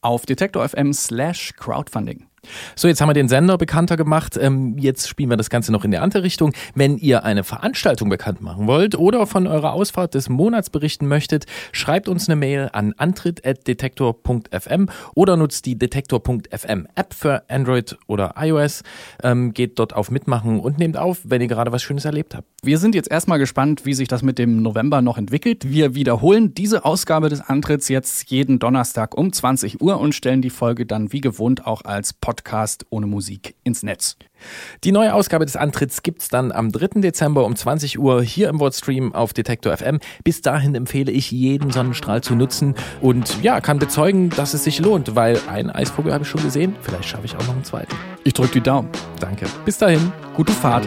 Speaker 3: Auf detektor.fm slash crowdfunding.
Speaker 2: So, jetzt haben wir den Sender bekannter gemacht. Ähm, jetzt spielen wir das Ganze noch in der andere Richtung. Wenn ihr eine Veranstaltung bekannt machen wollt oder von eurer Ausfahrt des Monats berichten möchtet, schreibt uns eine Mail an antritt.detektor.fm oder nutzt die Detektor.fm App für Android oder iOS. Ähm, geht dort auf Mitmachen und nehmt auf, wenn ihr gerade was Schönes erlebt habt.
Speaker 3: Wir sind jetzt erstmal gespannt, wie sich das mit dem November noch entwickelt. Wir wiederholen diese Ausgabe des Antritts jetzt jeden Donnerstag um 20 Uhr und stellen die Folge dann wie gewohnt auch als Podcast Podcast ohne Musik ins Netz.
Speaker 2: Die neue Ausgabe des Antritts gibt's dann am 3. Dezember um 20 Uhr hier im Wordstream auf Detektor FM. Bis dahin empfehle ich jeden Sonnenstrahl zu nutzen und ja, kann bezeugen, dass es sich lohnt, weil einen Eisvogel habe ich schon gesehen. Vielleicht schaffe ich auch noch einen zweiten.
Speaker 3: Ich drücke die Daumen.
Speaker 2: Danke. Bis dahin.
Speaker 3: Gute Fahrt.